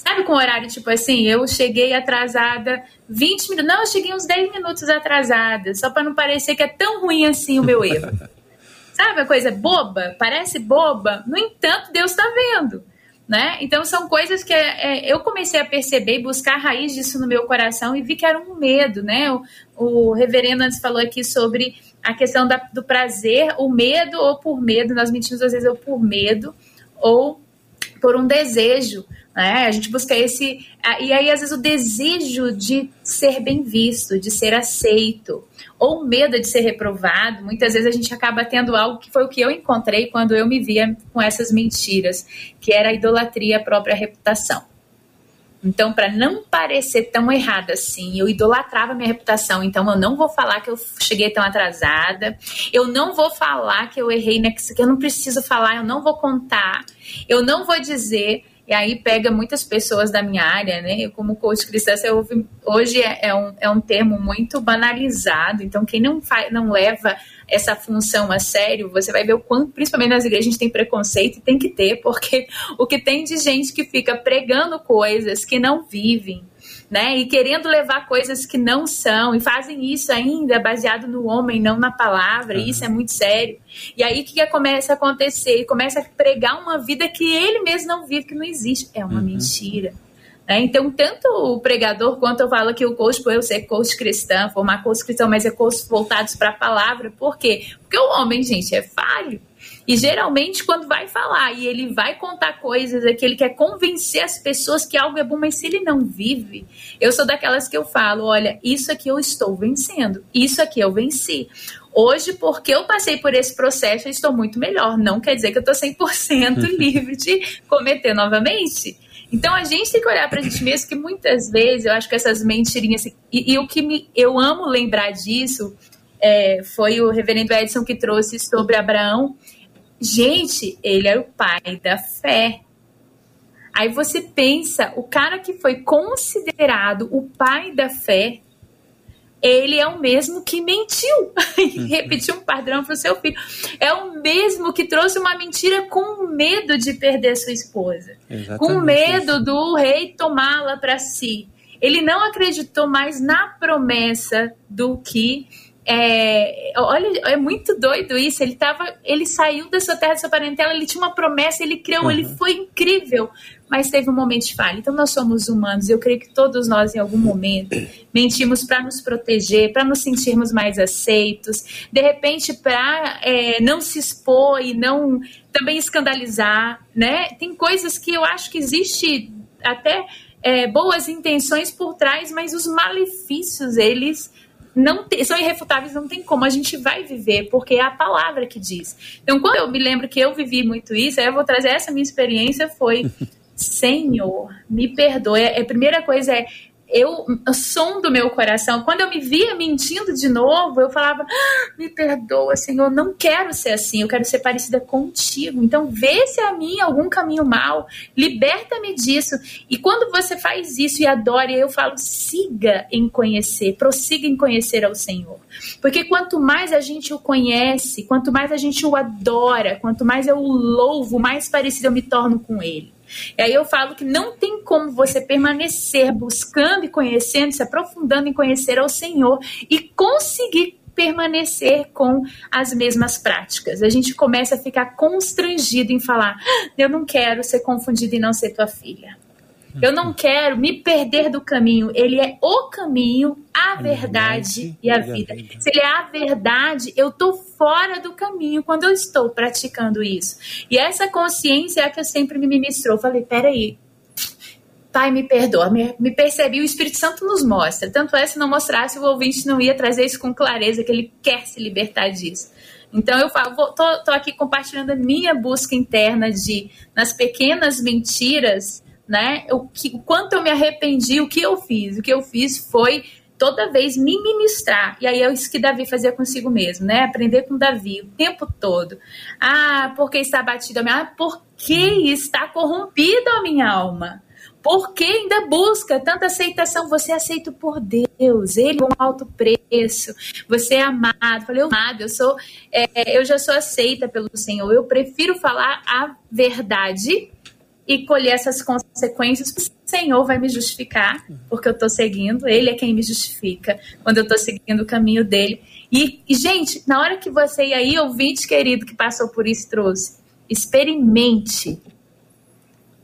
Sabe com horário, tipo assim, eu cheguei atrasada 20 minutos. Não, eu cheguei uns 10 minutos atrasada, só para não parecer que é tão ruim assim o meu erro. Sabe a coisa boba? Parece boba, no entanto, Deus está vendo. Né? Então são coisas que é, é, eu comecei a perceber e buscar a raiz disso no meu coração e vi que era um medo, né? O, o reverendo antes falou aqui sobre a questão da, do prazer, o medo ou por medo, nós mentimos às vezes ou por medo ou por um desejo, né? A gente busca esse e aí às vezes o desejo de ser bem visto, de ser aceito, ou medo de ser reprovado. Muitas vezes a gente acaba tendo algo que foi o que eu encontrei quando eu me via com essas mentiras, que era a idolatria à própria reputação. Então, para não parecer tão errada assim, eu idolatrava minha reputação. Então, eu não vou falar que eu cheguei tão atrasada. Eu não vou falar que eu errei, né? Que eu não preciso falar, eu não vou contar. Eu não vou dizer e aí pega muitas pessoas da minha área, né? Eu, como coach cristã, ouve, hoje é, é, um, é um termo muito banalizado. Então, quem não, faz, não leva essa função a sério, você vai ver o quanto, principalmente nas igrejas, a gente tem preconceito e tem que ter, porque o que tem de gente que fica pregando coisas que não vivem, né? E querendo levar coisas que não são, e fazem isso ainda baseado no homem, não na palavra, uhum. e isso é muito sério. E aí o que, que começa a acontecer? Ele começa a pregar uma vida que ele mesmo não vive, que não existe. É uma uhum. mentira. Né? Então, tanto o pregador quanto eu falo que o coach, por eu ser coach cristã, formar coach cristão, mas é coach voltados para a palavra. Por quê? Porque o homem, gente, é falho. E geralmente, quando vai falar e ele vai contar coisas é que ele quer convencer as pessoas que algo é bom, mas se ele não vive, eu sou daquelas que eu falo: olha, isso aqui eu estou vencendo, isso aqui eu venci. Hoje, porque eu passei por esse processo, eu estou muito melhor. Não quer dizer que eu estou 100% livre de cometer novamente. Então a gente tem que olhar para a gente mesmo, que muitas vezes eu acho que essas mentirinhas. E, e o que me, eu amo lembrar disso é, foi o reverendo Edson que trouxe sobre Abraão Gente, ele é o pai da fé. Aí você pensa, o cara que foi considerado o pai da fé, ele é o mesmo que mentiu e uhum. repetiu um padrão para o seu filho. É o mesmo que trouxe uma mentira com medo de perder sua esposa, Exatamente. com medo do rei tomá-la para si. Ele não acreditou mais na promessa do que é, olha, é muito doido isso. Ele tava, ele saiu da sua terra, da sua parentela, ele tinha uma promessa, ele criou, uhum. ele foi incrível, mas teve um momento de falha. Então nós somos humanos. Eu creio que todos nós, em algum momento, mentimos para nos proteger, para nos sentirmos mais aceitos, de repente para é, não se expor e não também escandalizar, né? Tem coisas que eu acho que existe até é, boas intenções por trás, mas os malefícios eles não tem, são irrefutáveis, não tem como, a gente vai viver, porque é a palavra que diz. Então, quando eu me lembro que eu vivi muito isso, aí eu vou trazer essa minha experiência, foi Senhor, me perdoe. A primeira coisa é eu, o som do meu coração, quando eu me via mentindo de novo, eu falava: ah, me perdoa, Senhor, não quero ser assim, eu quero ser parecida contigo. Então, vê se a mim algum caminho mal, liberta-me disso. E quando você faz isso e adora, eu falo: siga em conhecer, prossiga em conhecer ao Senhor. Porque quanto mais a gente o conhece, quanto mais a gente o adora, quanto mais eu o louvo, mais parecido eu me torno com ele. E aí eu falo que não tem como você permanecer buscando e conhecendo, se aprofundando em conhecer ao Senhor e conseguir permanecer com as mesmas práticas. A gente começa a ficar constrangido em falar: ah, eu não quero ser confundido e não ser tua filha. Eu não quero me perder do caminho. Ele é o caminho, a verdade e a vida. Se ele é a verdade, eu estou fora do caminho quando eu estou praticando isso. E essa consciência é a que eu sempre me ministrou. falei, peraí, Pai, me perdoa, me, me percebi, o Espírito Santo nos mostra. Tanto é, se não mostrasse, o ouvinte não ia trazer isso com clareza, que ele quer se libertar disso. Então eu falo, vou, tô, tô aqui compartilhando a minha busca interna de nas pequenas mentiras, né? O, que, o quanto eu me arrependi, o que eu fiz. O que eu fiz foi toda vez me ministrar. E aí é isso que Davi fazia consigo mesmo, né? Aprender com Davi o tempo todo. Ah, porque está batida a minha alma? Porque está corrompida a minha alma? Por que ainda busca tanta aceitação? Você é aceito por Deus, Ele com um alto preço, você é amado. Falei, eu amado, eu sou, é, eu já sou aceita pelo Senhor. Eu prefiro falar a verdade e colher essas consequências. O Senhor vai me justificar, porque eu estou seguindo, Ele é quem me justifica quando eu estou seguindo o caminho dele. E, e, gente, na hora que você e aí, ouvinte querido que passou por isso, trouxe, experimente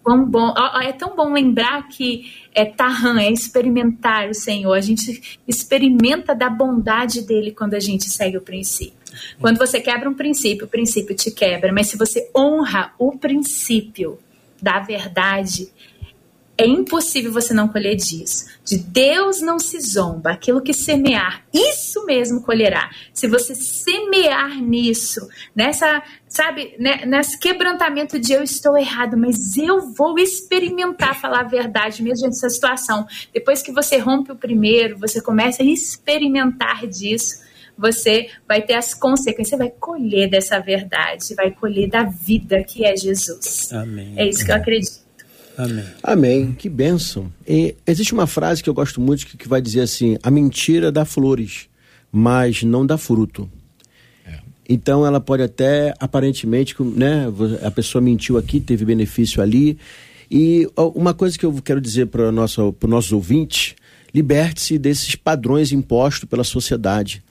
quão bom. É tão bom lembrar que é Tahan, é experimentar o Senhor. A gente experimenta da bondade dele quando a gente segue o princípio. Quando você quebra um princípio, o princípio te quebra. Mas se você honra o princípio da verdade, é impossível você não colher disso. De Deus não se zomba. Aquilo que semear, isso mesmo colherá. Se você semear nisso, nessa, sabe, né, nesse quebrantamento de eu estou errado, mas eu vou experimentar falar a verdade mesmo nessa situação. Depois que você rompe o primeiro, você começa a experimentar disso você vai ter as consequências, você vai colher dessa verdade, vai colher da vida que é Jesus. Amém. É isso que eu acredito. Amém. Amém. Que bênção. E existe uma frase que eu gosto muito que, que vai dizer assim: a mentira dá flores, mas não dá fruto. É. Então ela pode até, aparentemente, né, a pessoa mentiu aqui, teve benefício ali. E uma coisa que eu quero dizer para o nosso, nossos ouvintes: liberte-se desses padrões impostos pela sociedade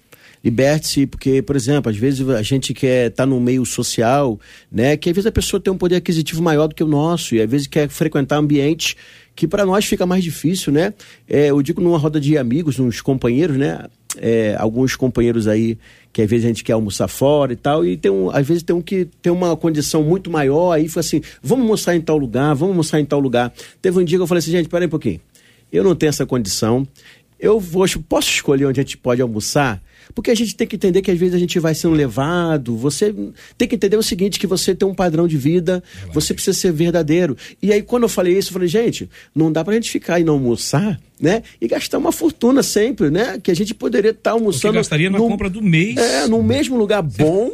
liberte-se, porque, por exemplo, às vezes a gente quer estar tá no meio social, né? Que às vezes a pessoa tem um poder aquisitivo maior do que o nosso, e às vezes quer frequentar ambientes que para nós fica mais difícil, né? É, eu digo numa roda de amigos, uns companheiros, né? É, alguns companheiros aí que às vezes a gente quer almoçar fora e tal, e tem um, às vezes tem um que tem uma condição muito maior, aí fica assim, vamos almoçar em tal lugar, vamos almoçar em tal lugar. Teve um dia que eu falei assim, gente, peraí um pouquinho, eu não tenho essa condição, eu vou, posso escolher onde a gente pode almoçar? Porque a gente tem que entender que às vezes a gente vai sendo levado. Você tem que entender o seguinte: que você tem um padrão de vida, você precisa ser verdadeiro. E aí, quando eu falei isso, eu falei, gente, não dá pra gente ficar e não almoçar né? E gastar uma fortuna sempre, né? Que a gente poderia estar tá almoçando. gastaria na no, compra do mês. É, no mesmo lugar bom,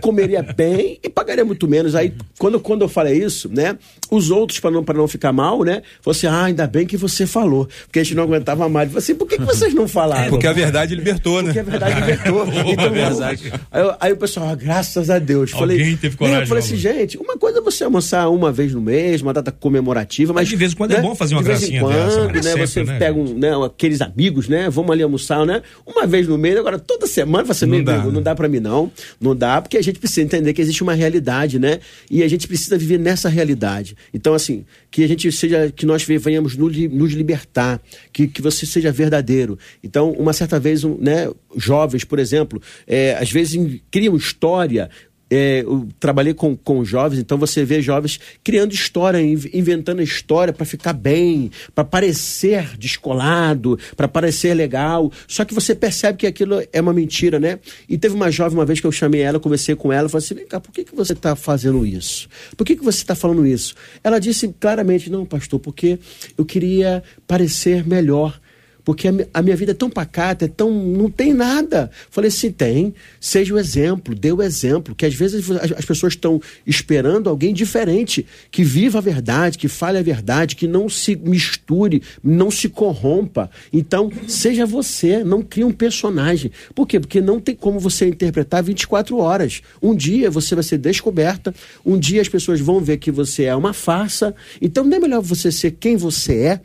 comeria bem e pagaria muito menos. Aí, quando, quando eu falei isso, né? Os outros, para não, não ficar mal, né? Você, assim, ah, ainda bem que você falou. Porque a gente não aguentava mais. Eu falei assim, por que, que vocês não falaram? Porque a verdade libertou, né? Porque a verdade libertou. então, é verdade. Aí, aí, o pessoal, ah, graças a Deus. Alguém falei, teve coragem. Eu falei assim, gente, uma coisa é você almoçar uma vez no mês, uma data comemorativa, mas. mas de vez em quando é né? é bom fazer uma de vez em quando, dessa, né? Sempre, você né? pega um, né, aqueles amigos, né? Vamos ali almoçar, né? Uma vez no mês, agora toda semana, você não, dá, não dá para mim não. Não dá, porque a gente precisa entender que existe uma realidade, né? E a gente precisa viver nessa realidade. Então, assim, que a gente seja, que nós venhamos nos libertar, que, que você seja verdadeiro. Então, uma certa vez, um, né, jovens, por exemplo, é, às vezes criam história é, eu trabalhei com, com jovens, então você vê jovens criando história, inventando história para ficar bem, para parecer descolado, para parecer legal. Só que você percebe que aquilo é uma mentira, né? E teve uma jovem uma vez que eu chamei ela, conversei com ela, falei assim: vem cá, por que, que você está fazendo isso? Por que, que você está falando isso? Ela disse claramente: não, pastor, porque eu queria parecer melhor porque a minha vida é tão pacata, é tão. não tem nada. Falei assim: tem, seja o exemplo, dê o exemplo, que às vezes as pessoas estão esperando alguém diferente, que viva a verdade, que fale a verdade, que não se misture, não se corrompa. Então, seja você, não crie um personagem. Por quê? Porque não tem como você interpretar 24 horas. Um dia você vai ser descoberta, um dia as pessoas vão ver que você é uma farsa. Então, não é melhor você ser quem você é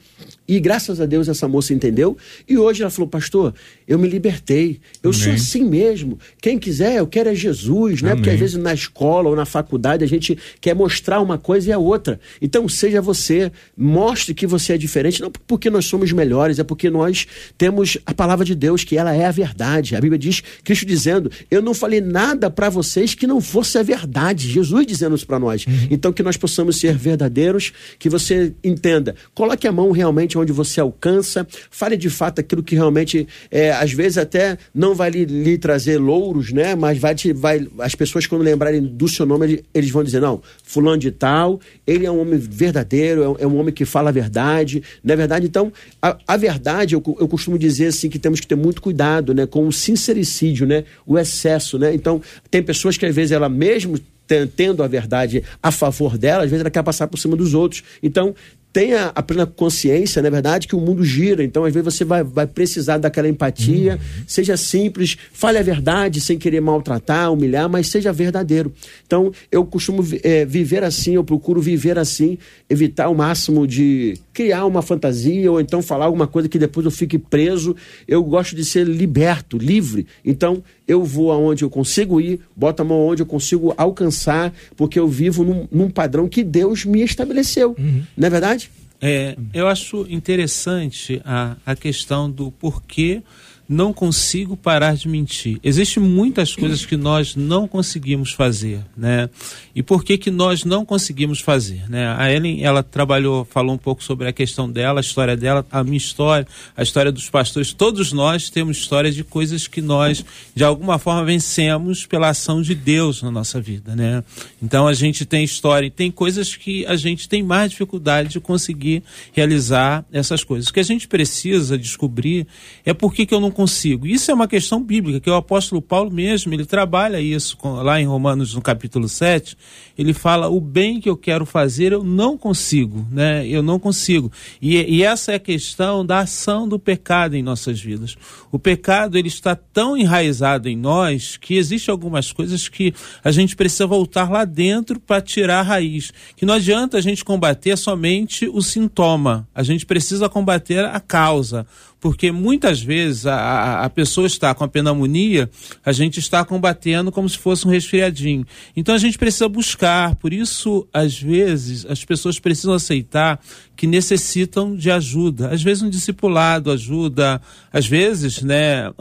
e graças a Deus essa moça entendeu. E hoje ela falou, pastor, eu me libertei. Eu Amém. sou assim mesmo. Quem quiser, eu quero é Jesus, né? Amém. Porque às vezes na escola ou na faculdade a gente quer mostrar uma coisa e a outra. Então seja você, mostre que você é diferente, não porque nós somos melhores, é porque nós temos a palavra de Deus, que ela é a verdade. A Bíblia diz, Cristo dizendo, eu não falei nada para vocês que não fosse a verdade. Jesus dizendo isso para nós. Uhum. Então que nós possamos ser verdadeiros, que você entenda. Coloque a mão realmente onde você alcança, fale de fato aquilo que realmente, é, às vezes até não vai lhe, lhe, trazer louros, né? Mas vai te, vai, as pessoas quando lembrarem do seu nome, eles vão dizer, não, fulano de tal, ele é um homem verdadeiro, é, é um homem que fala a verdade, não é verdade? Então, a, a verdade, eu, eu costumo dizer assim, que temos que ter muito cuidado, né? Com o sincericídio, né? O excesso, né? Então, tem pessoas que às vezes ela mesmo tendo a verdade a favor dela, às vezes ela quer passar por cima dos outros. Então, tenha a plena consciência, na é verdade, que o mundo gira. Então, às vezes, você vai, vai precisar daquela empatia. Uhum. Seja simples, fale a verdade sem querer maltratar, humilhar, mas seja verdadeiro. Então, eu costumo é, viver assim, eu procuro viver assim, evitar o máximo de criar uma fantasia ou então falar alguma coisa que depois eu fique preso. Eu gosto de ser liberto, livre. Então, eu vou aonde eu consigo ir, boto a mão onde eu consigo alcançar, porque eu vivo num, num padrão que Deus me estabeleceu. Uhum. Não é verdade? É, eu acho interessante a, a questão do porquê não consigo parar de mentir. Existem muitas coisas que nós não conseguimos fazer, né? E por que que nós não conseguimos fazer, né? A Ellen, ela trabalhou, falou um pouco sobre a questão dela, a história dela, a minha história, a história dos pastores. Todos nós temos histórias de coisas que nós, de alguma forma, vencemos pela ação de Deus na nossa vida, né? Então a gente tem história e tem coisas que a gente tem mais dificuldade de conseguir realizar essas coisas. O que a gente precisa descobrir é por que que eu não consigo. Isso é uma questão bíblica, que o apóstolo Paulo mesmo, ele trabalha isso lá em Romanos, no capítulo 7, ele fala, o bem que eu quero fazer eu não consigo, né? Eu não consigo. E, e essa é a questão da ação do pecado em nossas vidas. O pecado, ele está tão enraizado em nós que existe algumas coisas que a gente precisa voltar lá dentro para tirar a raiz. Que não adianta a gente combater somente o sintoma, a gente precisa combater a causa porque muitas vezes a, a pessoa está com a pneumonia, a gente está combatendo como se fosse um resfriadinho. Então a gente precisa buscar, por isso, às vezes, as pessoas precisam aceitar que necessitam de ajuda. Às vezes um discipulado ajuda, às vezes, né,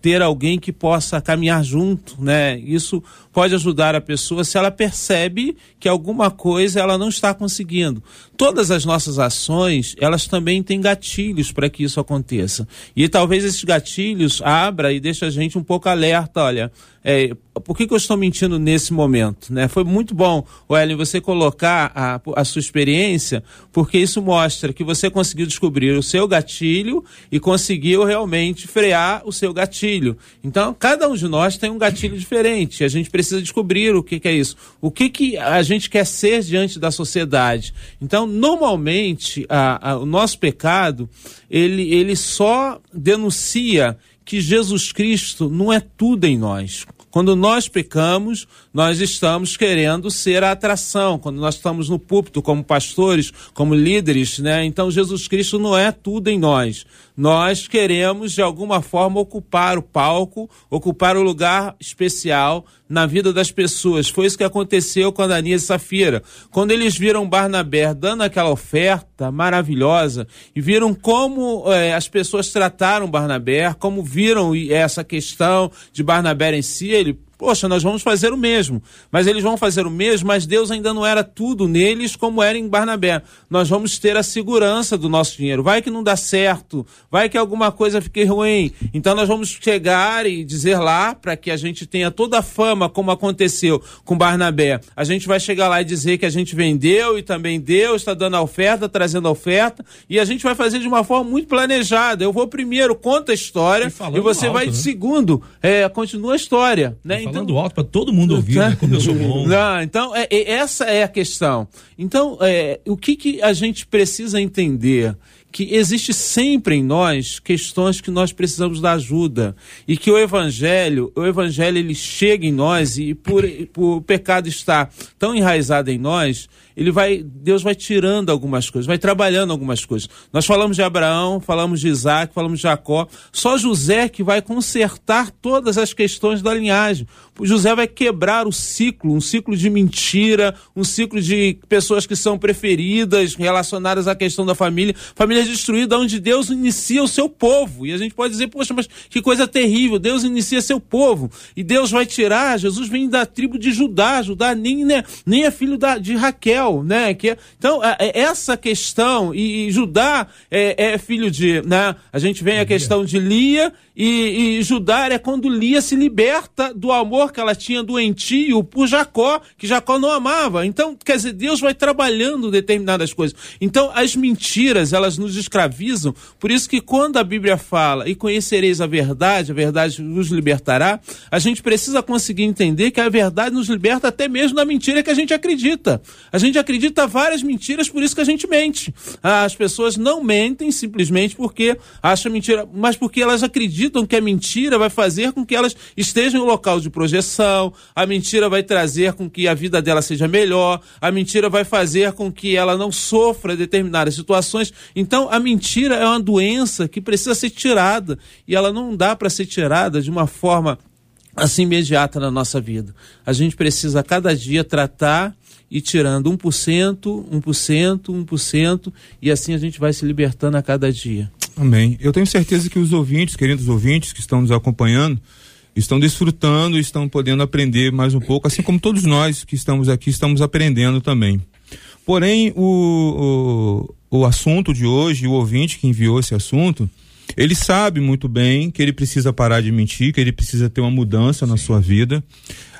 ter alguém que possa caminhar junto, né? Isso pode ajudar a pessoa se ela percebe que alguma coisa ela não está conseguindo. Todas as nossas ações, elas também têm gatilhos para que isso aconteça. E talvez esses gatilhos abra e deixe a gente um pouco alerta, olha, é, por que, que, eu estou mentindo nesse momento? Né? Foi muito bom, Ellen, você colocar a, a sua experiência, porque isso mostra que você conseguiu descobrir o seu gatilho e conseguiu realmente frear o seu gatilho. Então, cada um de nós tem um gatilho diferente. A gente precisa descobrir o que, que é isso. O que, que a gente quer ser diante da sociedade. Então, normalmente, a, a, o nosso pecado, ele, ele só denuncia que Jesus Cristo não é tudo em nós. Quando nós pecamos, nós estamos querendo ser a atração. Quando nós estamos no púlpito como pastores, como líderes, né? Então Jesus Cristo não é tudo em nós. Nós queremos de alguma forma ocupar o palco, ocupar o lugar especial na vida das pessoas. Foi isso que aconteceu com Ananias e Safira. Quando eles viram Barnabé dando aquela oferta maravilhosa e viram como é, as pessoas trataram Barnabé, como viram essa questão de Barnabé em si, ele Poxa, nós vamos fazer o mesmo. Mas eles vão fazer o mesmo, mas Deus ainda não era tudo neles como era em Barnabé. Nós vamos ter a segurança do nosso dinheiro. Vai que não dá certo, vai que alguma coisa fique ruim. Então nós vamos chegar e dizer lá, para que a gente tenha toda a fama, como aconteceu com Barnabé. A gente vai chegar lá e dizer que a gente vendeu e também Deus está dando a oferta, trazendo a oferta. E a gente vai fazer de uma forma muito planejada. Eu vou primeiro, conta a história, e, e você alto, vai né? segundo, é, continua a história. Né? Falando alto para todo mundo ouvir, né? Como eu sou bom. Não, então, é, é, essa é a questão. Então, é, o que, que a gente precisa entender? que existe sempre em nós questões que nós precisamos da ajuda e que o evangelho, o evangelho ele chega em nós e por, por o pecado estar tão enraizado em nós, ele vai, Deus vai tirando algumas coisas, vai trabalhando algumas coisas. Nós falamos de Abraão, falamos de Isaac, falamos de Jacó. Só José que vai consertar todas as questões da linhagem. José vai quebrar o ciclo, um ciclo de mentira, um ciclo de pessoas que são preferidas relacionadas à questão da família. Família ser destruído onde Deus inicia o seu povo. E a gente pode dizer, poxa, mas que coisa terrível, Deus inicia seu povo. E Deus vai tirar, Jesus vem da tribo de Judá, Judá nem, né, nem é filho da, de Raquel, né? Que, é, então, é, é essa questão, e, e Judá é, é, filho de, né? A gente vem a questão de Lia e, e Judá é quando Lia se liberta do amor que ela tinha doentio por Jacó, que Jacó não amava. Então, quer dizer, Deus vai trabalhando determinadas coisas. Então, as mentiras, elas nos escravizam. Por isso que quando a Bíblia fala, e conhecereis a verdade, a verdade vos libertará, a gente precisa conseguir entender que a verdade nos liberta até mesmo da mentira que a gente acredita. A gente acredita várias mentiras, por isso que a gente mente. As pessoas não mentem simplesmente porque acham mentira, mas porque elas acreditam que a mentira vai fazer com que elas estejam em um local de projeção, a mentira vai trazer com que a vida dela seja melhor, a mentira vai fazer com que ela não sofra determinadas situações. Então, a mentira é uma doença que precisa ser tirada e ela não dá para ser tirada de uma forma assim imediata na nossa vida. A gente precisa a cada dia tratar e tirando 1%, 1%, 1%, e assim a gente vai se libertando a cada dia. Amém. Eu tenho certeza que os ouvintes, queridos ouvintes que estão nos acompanhando, estão desfrutando, estão podendo aprender mais um pouco, assim como todos nós que estamos aqui estamos aprendendo também. Porém, o, o, o assunto de hoje, o ouvinte que enviou esse assunto, ele sabe muito bem que ele precisa parar de mentir, que ele precisa ter uma mudança Sim. na sua vida.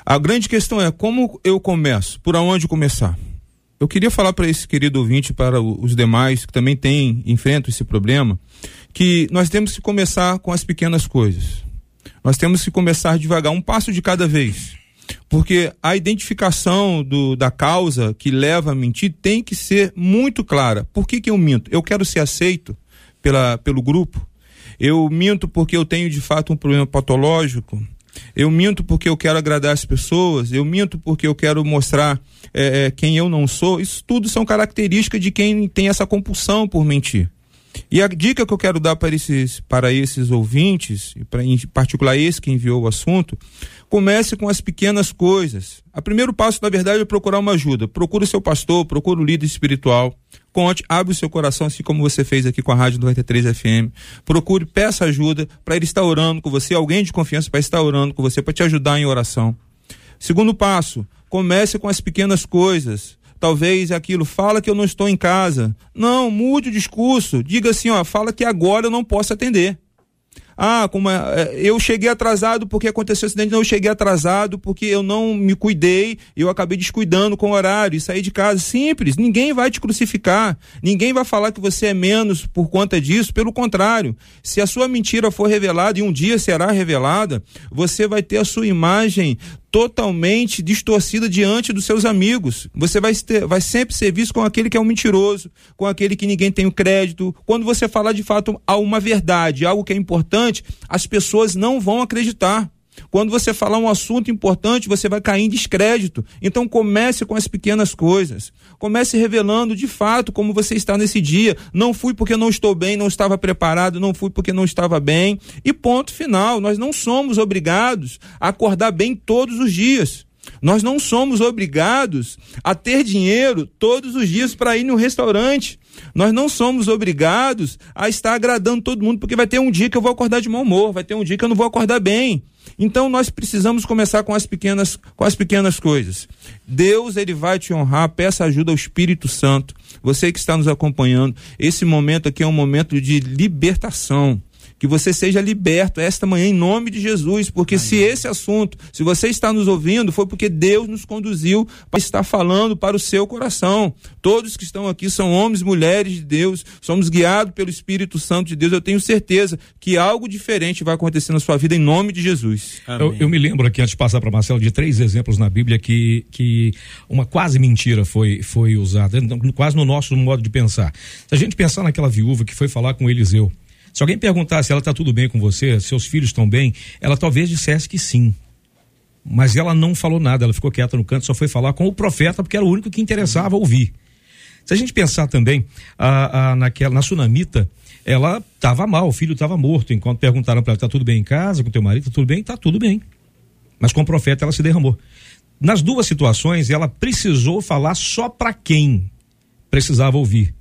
A grande questão é como eu começo, por onde começar? Eu queria falar para esse querido ouvinte, para os demais que também têm, enfrentam esse problema, que nós temos que começar com as pequenas coisas. Nós temos que começar devagar, um passo de cada vez. Porque a identificação do, da causa que leva a mentir tem que ser muito clara. Por que, que eu minto? Eu quero ser aceito pela, pelo grupo? Eu minto porque eu tenho de fato um problema patológico? Eu minto porque eu quero agradar as pessoas, eu minto porque eu quero mostrar é, quem eu não sou. Isso tudo são características de quem tem essa compulsão por mentir. E a dica que eu quero dar para esses, para esses ouvintes, para, em particular esse que enviou o assunto, comece com as pequenas coisas. O primeiro passo, na verdade, é procurar uma ajuda. Procure o seu pastor, procure o líder espiritual. Conte, abre o seu coração, assim como você fez aqui com a Rádio 93 FM. Procure, peça ajuda para ele estar orando com você, alguém de confiança para estar orando com você, para te ajudar em oração. Segundo passo, comece com as pequenas coisas talvez aquilo, fala que eu não estou em casa. Não, mude o discurso. Diga assim, ó, fala que agora eu não posso atender. Ah, como é, é, eu cheguei atrasado porque aconteceu um acidente, não, eu cheguei atrasado porque eu não me cuidei, eu acabei descuidando com o horário e saí de casa. Simples, ninguém vai te crucificar, ninguém vai falar que você é menos por conta disso, pelo contrário, se a sua mentira for revelada e um dia será revelada, você vai ter a sua imagem totalmente distorcida diante dos seus amigos. Você vai, ter, vai sempre ser visto com aquele que é um mentiroso, com aquele que ninguém tem o crédito. Quando você falar de fato a uma verdade, algo que é importante, as pessoas não vão acreditar. Quando você falar um assunto importante, você vai cair em descrédito. Então comece com as pequenas coisas. Comece revelando de fato como você está nesse dia. Não fui porque não estou bem, não estava preparado, não fui porque não estava bem. E ponto final. Nós não somos obrigados a acordar bem todos os dias. Nós não somos obrigados a ter dinheiro todos os dias para ir no restaurante. Nós não somos obrigados a estar agradando todo mundo, porque vai ter um dia que eu vou acordar de mau humor, vai ter um dia que eu não vou acordar bem. Então nós precisamos começar com as pequenas, com as pequenas coisas. Deus ele vai te honrar, peça ajuda ao Espírito Santo. Você que está nos acompanhando, esse momento aqui é um momento de libertação que você seja liberto esta manhã em nome de Jesus, porque Amém. se esse assunto, se você está nos ouvindo, foi porque Deus nos conduziu para estar falando para o seu coração. Todos que estão aqui são homens, mulheres de Deus, somos guiados pelo Espírito Santo de Deus. Eu tenho certeza que algo diferente vai acontecer na sua vida em nome de Jesus. Eu, eu, me lembro aqui, antes de passar para Marcelo, de três exemplos na Bíblia que, que uma quase mentira foi, foi usada, quase no nosso modo de pensar. Se a gente pensar naquela viúva que foi falar com Eliseu, se alguém perguntar se ela está tudo bem com você, seus filhos estão bem, ela talvez dissesse que sim. Mas ela não falou nada, ela ficou quieta no canto, só foi falar com o profeta, porque era o único que interessava ouvir. Se a gente pensar também a, a, naquela, na sunamita, ela estava mal, o filho estava morto. Enquanto perguntaram para ela: está tudo bem em casa, com teu marido? Está tudo bem? Está tudo bem. Mas com o profeta ela se derramou. Nas duas situações, ela precisou falar só para quem precisava ouvir.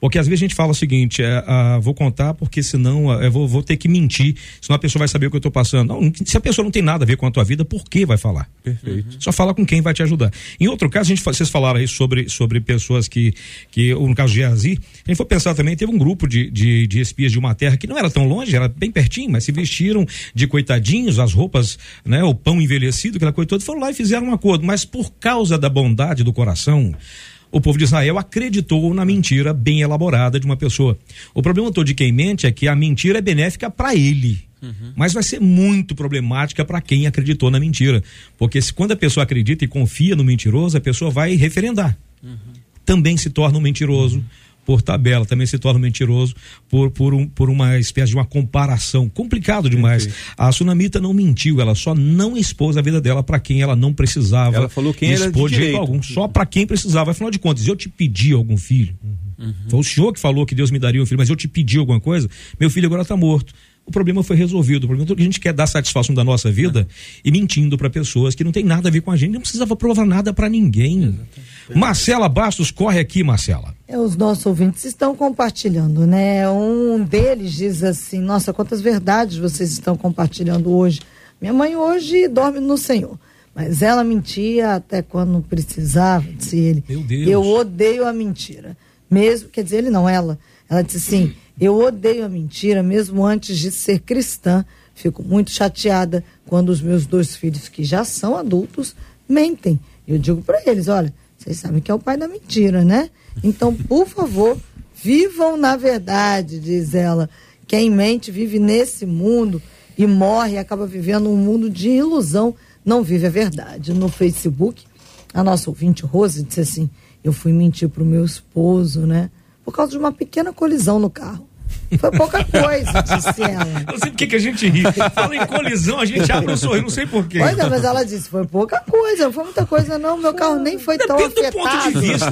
Porque às vezes a gente fala o seguinte, é, ah, vou contar porque senão ah, eu vou, vou ter que mentir, senão a pessoa vai saber o que eu estou passando. Não, se a pessoa não tem nada a ver com a tua vida, por que vai falar? Perfeito. Só fala com quem vai te ajudar. Em outro caso, a gente, vocês falaram aí sobre, sobre pessoas que, que, no caso de Geazi, a gente for pensar também, teve um grupo de, de, de espias de uma terra que não era tão longe, era bem pertinho, mas se vestiram de coitadinhos, as roupas, né, o pão envelhecido, aquela coisa toda, foram lá e fizeram um acordo. Mas por causa da bondade do coração, o povo de Israel acreditou na mentira bem elaborada de uma pessoa. O problema todo de quem mente é que a mentira é benéfica para ele. Uhum. Mas vai ser muito problemática para quem acreditou na mentira. Porque se quando a pessoa acredita e confia no mentiroso, a pessoa vai referendar. Uhum. Também se torna um mentiroso. Uhum por tabela, também se torna mentiroso por, por, um, por uma espécie de uma comparação. Complicado demais. A Sunamita não mentiu, ela só não expôs a vida dela para quem ela não precisava. Ela falou quem expor de, jeito algum, só para quem precisava. Afinal de contas, eu te pedi algum filho. Uhum. Foi o senhor que falou que Deus me daria um filho, mas eu te pedi alguma coisa, meu filho agora está morto o problema foi resolvido. O problema é que a gente quer dar satisfação da nossa vida é. e mentindo para pessoas que não tem nada a ver com a gente, não precisava provar nada para ninguém. Exatamente. Marcela Bastos, corre aqui, Marcela. É, os nossos ouvintes estão compartilhando, né? Um deles diz assim: Nossa, quantas verdades vocês estão compartilhando hoje. Minha mãe hoje dorme no Senhor. Mas ela mentia até quando precisava, disse ele. Meu Deus. Eu odeio a mentira. Mesmo, quer dizer, ele não, ela. Ela disse assim: Eu odeio a mentira, mesmo antes de ser cristã. Fico muito chateada quando os meus dois filhos, que já são adultos, mentem. Eu digo para eles: olha, vocês sabem que é o pai da mentira, né? Então, por favor, vivam na verdade, diz ela. Quem mente vive nesse mundo e morre acaba vivendo um mundo de ilusão, não vive a verdade. No Facebook, a nossa ouvinte Rose disse assim: Eu fui mentir pro meu esposo, né? Por causa de uma pequena colisão no carro. Foi pouca coisa, disse ela. Não sei por que a gente ri. Fala em colisão, a gente abre um sorriso, não sei porquê. Pois é, mas ela disse, foi pouca coisa, não foi muita coisa, não. Meu carro nem foi Depende tão afetado. Do ponto de vista.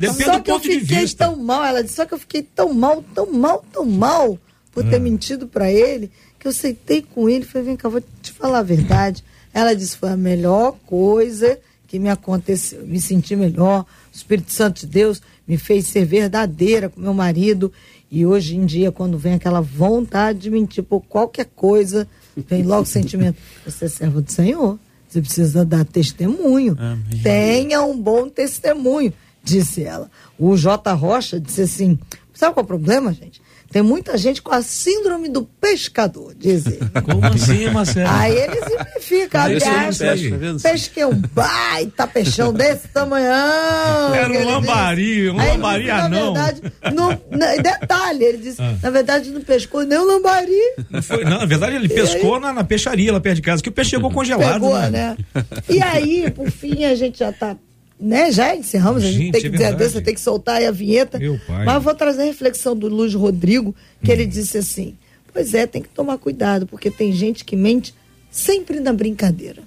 Depende só do que eu fiquei tão mal, ela disse, só que eu fiquei tão mal, tão mal, tão mal, por ter ah. mentido para ele, que eu sentei com ele falei, vem cá, vou te falar a verdade. Ela disse, foi a melhor coisa que me aconteceu. Me senti melhor. O Espírito Santo de Deus me fez ser verdadeira com meu marido e hoje em dia, quando vem aquela vontade de mentir por qualquer coisa, vem logo o sentimento: você é servo do Senhor, você precisa dar testemunho. Amém. Tenha um bom testemunho, disse ela. O J. Rocha disse assim: sabe qual é o problema, gente? Tem muita gente com a síndrome do pescador, diz ele. Como assim, Marcelo? Aí ele simplifica, abre aspas. Pesquei um baita peixão desse tamanhão. Era um lambari, um lambari não. Na verdade, no, na, detalhe, ele disse, ah. na verdade não pescou nem o lambari. Não, foi, não na verdade ele pescou aí, na, na, peixaria lá perto de casa, que o peixe chegou congelado. Pegou, né? né? E aí, por fim, a gente já tá né, já encerramos, gente, a gente tem que é dizer adeus, você tem que soltar aí a vinheta. Mas eu vou trazer a reflexão do Luiz Rodrigo, que hum. ele disse assim: Pois é, tem que tomar cuidado, porque tem gente que mente sempre na brincadeira.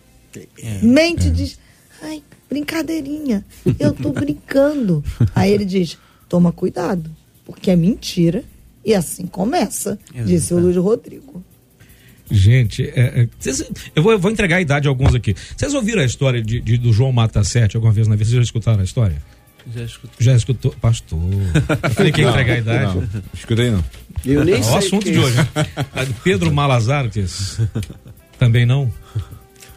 É, mente e é. diz, ai, brincadeirinha, eu tô brincando. aí ele diz, toma cuidado, porque é mentira e assim começa, disse o Luiz Rodrigo. Gente, é, é, cês, eu, vou, eu, vou, entregar a idade de alguns aqui. Vocês ouviram a história de, de, do João Mata Sete alguma vez na vida? Vocês já escutaram a história? Já escutou. Já escutou? Pastor. Eu falei que ia entregar a idade. Não, escutei não. Eu nem sei. o assunto de hoje. Pedro Malazartes. Também não?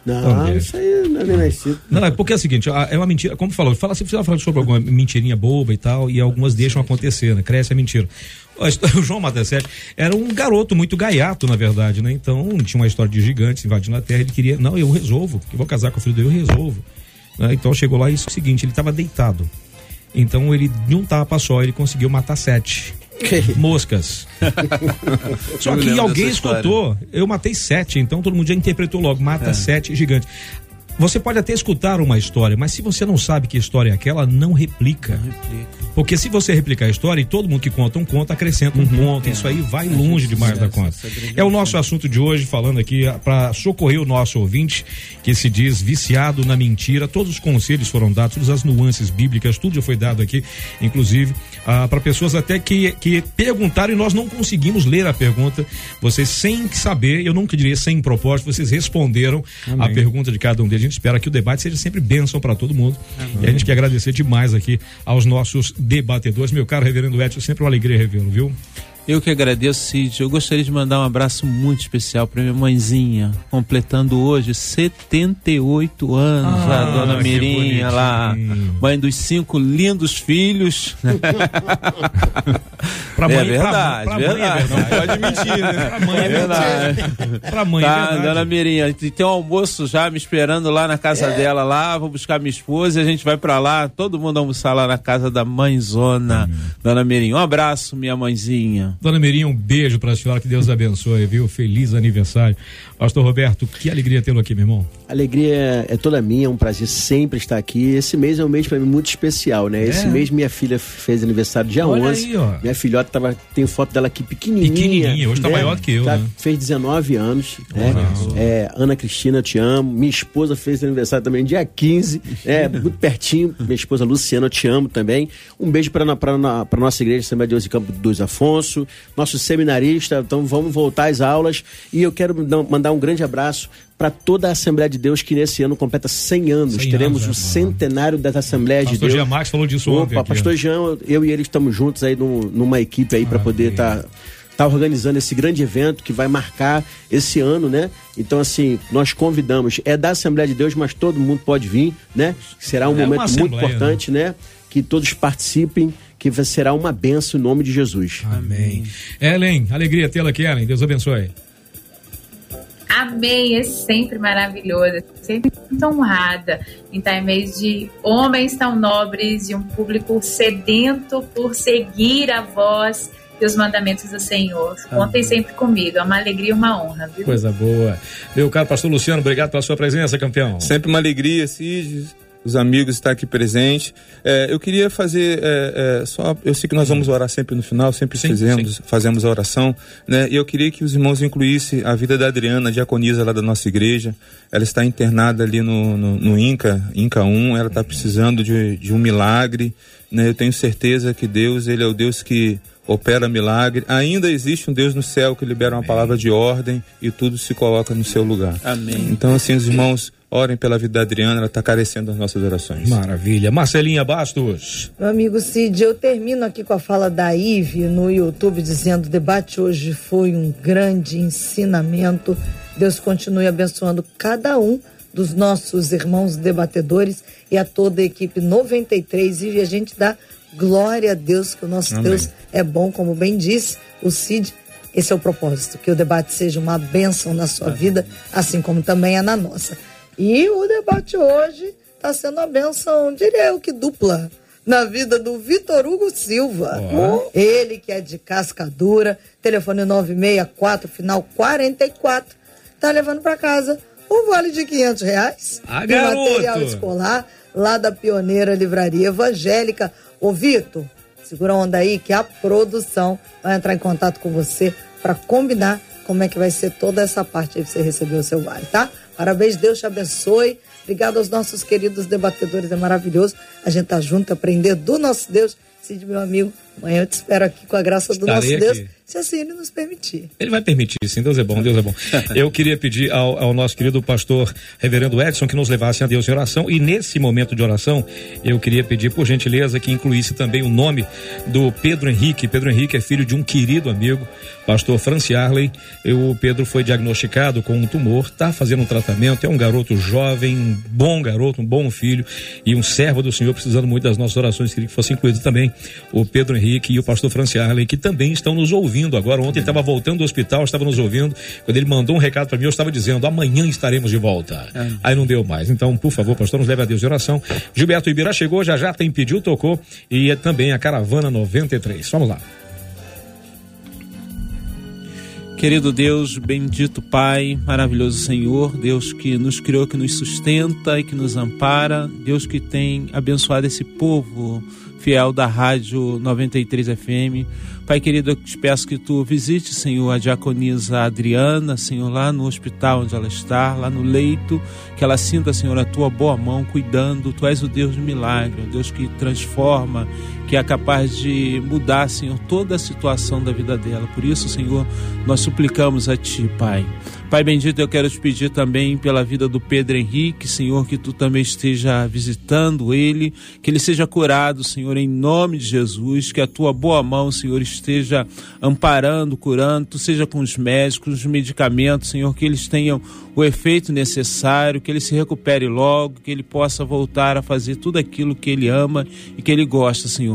Não, isso aí não é nem nascido. Não, é porque é o seguinte, é uma mentira, como falou, fala, você fala sobre alguma mentirinha boba e tal, e algumas deixam acontecer, né? Cresce a mentira. O João Matessete era um garoto muito gaiato, na verdade, né? Então, tinha uma história de gigantes invadindo a terra, ele queria, não, eu resolvo, eu vou casar com o filho dele, eu resolvo. Né? Então, chegou lá e isso é o seguinte, ele estava deitado. Então, ele, de um tapa só, ele conseguiu matar sete. Moscas. Só que alguém escutou, eu matei sete, então todo mundo já interpretou logo, mata é. sete gigantes. Você pode até escutar uma história, mas se você não sabe que história é aquela, não replica. Não replica. Porque se você replicar a história e todo mundo que conta um conto acrescenta um uhum, ponto, é. isso aí vai longe demais da conta. É o nosso assunto de hoje, falando aqui ah, para socorrer o nosso ouvinte que se diz viciado na mentira. Todos os conselhos foram dados, todas as nuances bíblicas, tudo já foi dado aqui, inclusive ah, para pessoas até que, que perguntaram e nós não conseguimos ler a pergunta. Vocês, sem saber, eu nunca diria sem propósito, vocês responderam Amém. a pergunta de cada um deles gente espera que o debate seja sempre bênção para todo mundo. Amém. E a gente quer agradecer demais aqui aos nossos debatedores. Meu caro reverendo Edson, sempre uma alegria revê-lo, viu? Eu que agradeço, Cid. Eu gostaria de mandar um abraço muito especial para minha mãezinha, completando hoje 78 anos, ah, a dona Mirinha lá, mãe dos cinco lindos filhos. pra mãe, é verdade, pra, pra verdade. Mãe é verdade. Não pode mentir, né? Pra mãe é verdade. pra mãe é tá, é verdade. Dona Mirinha, tem um almoço já me esperando lá na casa é. dela lá, vou buscar minha esposa e a gente vai para lá, todo mundo almoçar lá na casa da mãezona, hum. Dona Mirinha. Um abraço, minha mãezinha. Dona Mirinha, um beijo para a senhora, que Deus abençoe, viu? Feliz aniversário. Pastor Roberto, que alegria tê-lo aqui, meu irmão. Alegria é toda minha, é um prazer sempre estar aqui. Esse mês é um mês para mim muito especial, né? É. Esse mês minha filha fez aniversário dia Olha 11. Aí, ó. Minha filhota tava, tem foto dela aqui pequenininha. Pequenininha, hoje tá né? maior do que eu, tá, né? Fez 19 anos, né? É, Ana Cristina, te amo. Minha esposa fez aniversário também dia 15, é, muito pertinho. Minha esposa Luciana, eu te amo também. Um beijo para para nossa igreja Assembleia de Deus de Campo dos Afonso, nosso seminarista. Então vamos voltar às aulas e eu quero mandar um grande abraço para toda a Assembleia de Deus que nesse ano completa 100 anos. 100 Teremos anos, o é. centenário da Assembleia pastor de Deus. Pastor Jean Marques falou disso Opa, ontem. Pastor Jean, eu e ele estamos juntos aí num, numa equipe aí para poder estar tá, tá organizando esse grande evento que vai marcar esse ano, né? Então, assim, nós convidamos, é da Assembleia de Deus, mas todo mundo pode vir, né? Será um é momento muito importante, né? né? Que todos participem, que será uma benção em nome de Jesus. Amém. Ellen, alegria tê-la aqui, Ellen. Deus abençoe. Amém, é sempre maravilhoso, sempre muito honrada em estar em meio de homens tão nobres e um público sedento por seguir a voz e os mandamentos do Senhor. Contem sempre comigo, é uma alegria e uma honra, viu? Coisa boa. Meu caro pastor Luciano, obrigado pela sua presença, campeão. Sempre uma alegria, Cid os amigos estar aqui presente. É, eu queria fazer é, é, só, eu sei que nós vamos orar sempre no final, sempre sim, fazemos, sim. fazemos a oração, né? E eu queria que os irmãos incluíssem a vida da Adriana, a diaconisa lá da nossa igreja. Ela está internada ali no, no, no Inca, Inca 1, ela está precisando de, de um milagre, né? Eu tenho certeza que Deus, ele é o Deus que opera milagre. Ainda existe um Deus no céu que libera uma palavra de ordem e tudo se coloca no seu lugar. Amém. Então, assim, os irmãos Orem pela vida da Adriana, ela está carecendo das nossas orações. Maravilha. Marcelinha Bastos. Meu amigo Cid, eu termino aqui com a fala da Ive no YouTube dizendo: o debate hoje foi um grande ensinamento. Deus continue abençoando cada um dos nossos irmãos debatedores e a toda a equipe 93. E a gente dá glória a Deus, que o nosso Amém. Deus é bom, como bem disse o Cid. Esse é o propósito, que o debate seja uma bênção na sua vida, assim como também é na nossa. E o debate hoje está sendo uma benção, diria eu que dupla, na vida do Vitor Hugo Silva. Oh. Ele que é de Cascadura, telefone 964, final 44, tá levando para casa o vale de 500 reais ah, de material escolar lá da Pioneira Livraria Evangélica. Ô Vitor, segura a onda aí que a produção vai entrar em contato com você para combinar como é que vai ser toda essa parte aí pra você receber o seu vale, tá? Parabéns, Deus te abençoe. Obrigado aos nossos queridos debatedores, é maravilhoso. A gente tá junto, aprender do nosso Deus. Cid, meu amigo, amanhã eu te espero aqui com a graça do Estarei nosso Deus. Se assim ele nos permitir. Ele vai permitir, sim. Deus é bom, Deus é bom. Eu queria pedir ao, ao, nosso querido pastor reverendo Edson que nos levasse a Deus em oração. E nesse momento de oração, eu queria pedir, por gentileza, que incluísse também o nome do Pedro Henrique. Pedro Henrique é filho de um querido amigo, pastor Franci Arley. O Pedro foi diagnosticado com um tumor, está fazendo um tratamento. É um garoto jovem, um bom garoto, um bom filho e um servo do Senhor, precisando muito das nossas orações. Queria que fosse incluído também o Pedro Henrique e o pastor Franci Arley, que também estão nos ouvindo ouvindo agora. Ontem ele estava voltando do hospital, estava nos ouvindo. Quando ele mandou um recado para mim, eu estava dizendo: amanhã estaremos de volta. É. Aí não deu mais. Então, por favor, pastor, nos leve a Deus de oração. Gilberto Ibira chegou, já já tem pediu, tocou. E é também a Caravana 93. Vamos lá. Querido Deus, bendito Pai, maravilhoso Senhor, Deus que nos criou, que nos sustenta e que nos ampara, Deus que tem abençoado esse povo fiel da Rádio 93 FM. Pai querido, eu te peço que tu visite, Senhor, a diaconisa Adriana, Senhor, lá no hospital onde ela está, lá no leito, que ela sinta, Senhor, a tua boa mão cuidando. Tu és o Deus do milagre, o Deus que transforma, que é capaz de mudar, Senhor, toda a situação da vida dela. Por isso, Senhor, nós suplicamos a ti, Pai Pai bendito, eu quero te pedir também pela vida do Pedro Henrique, Senhor, que tu também esteja visitando ele, que ele seja curado, Senhor, em nome de Jesus, que a tua boa mão, Senhor, esteja amparando, curando, tu seja com os médicos, os medicamentos, Senhor, que eles tenham o efeito necessário, que ele se recupere logo, que ele possa voltar a fazer tudo aquilo que ele ama e que ele gosta, Senhor.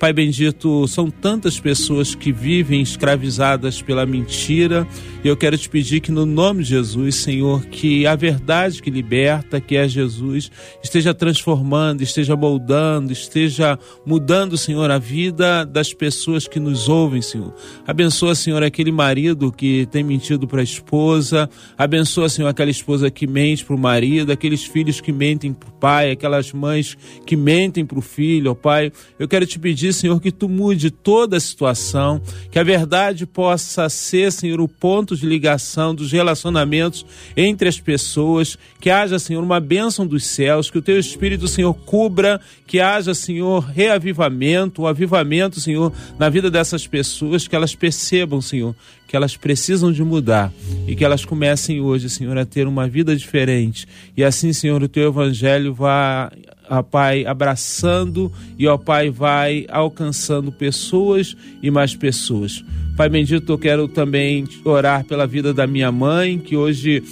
Pai bendito, são tantas pessoas que vivem escravizadas pela mentira, e eu quero te pedir que no nome de Jesus, Senhor, que a verdade que liberta, que é Jesus, esteja transformando, esteja moldando, esteja mudando, Senhor, a vida das pessoas que nos ouvem, Senhor. Abençoa, Senhor, aquele marido que tem mentido para a esposa, abençoa, Senhor, aquela esposa que mente para o marido, aqueles filhos que mentem para o pai, aquelas mães que mentem para o filho, ó Pai. Eu quero te pedir Senhor, que tu mude toda a situação, que a verdade possa ser, Senhor, o ponto de ligação dos relacionamentos entre as pessoas, que haja, Senhor, uma bênção dos céus, que o teu Espírito, Senhor, cubra, que haja, Senhor, reavivamento, o avivamento, Senhor, na vida dessas pessoas, que elas percebam, Senhor, que elas precisam de mudar e que elas comecem hoje, Senhor, a ter uma vida diferente. E assim, Senhor, o teu evangelho vá, ó Pai, abraçando e, ó Pai, vai alcançando pessoas e mais pessoas. Pai bendito, eu quero também orar pela vida da minha mãe, que hoje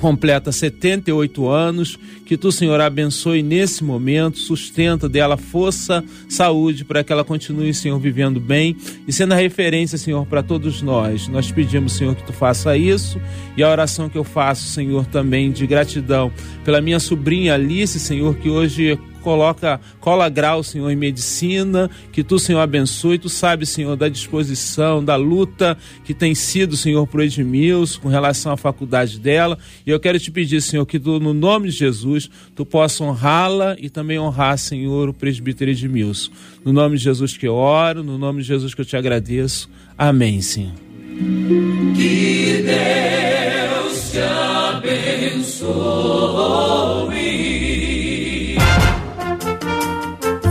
completa 78 anos. Que tu, Senhor, abençoe nesse momento, sustenta dela força, saúde, para que ela continue, Senhor, vivendo bem e sendo a referência, Senhor, para todos nós. Nós pedimos, Senhor, que tu faça isso e a oração que eu faço, Senhor, também de gratidão pela minha sobrinha Alice, Senhor, que hoje coloca, cola grau, Senhor, em medicina, que tu, Senhor, abençoe. Tu sabe, Senhor, da disposição, da luta que tem sido, Senhor, pro Edmilson com relação à faculdade dela. E eu quero te pedir, Senhor, que tu, no nome de Jesus, tu possa honrá-la e também honrar, Senhor, o presbítero Edmilson. No nome de Jesus que eu oro, no nome de Jesus que eu te agradeço. Amém, Senhor. Que Deus te abençoe.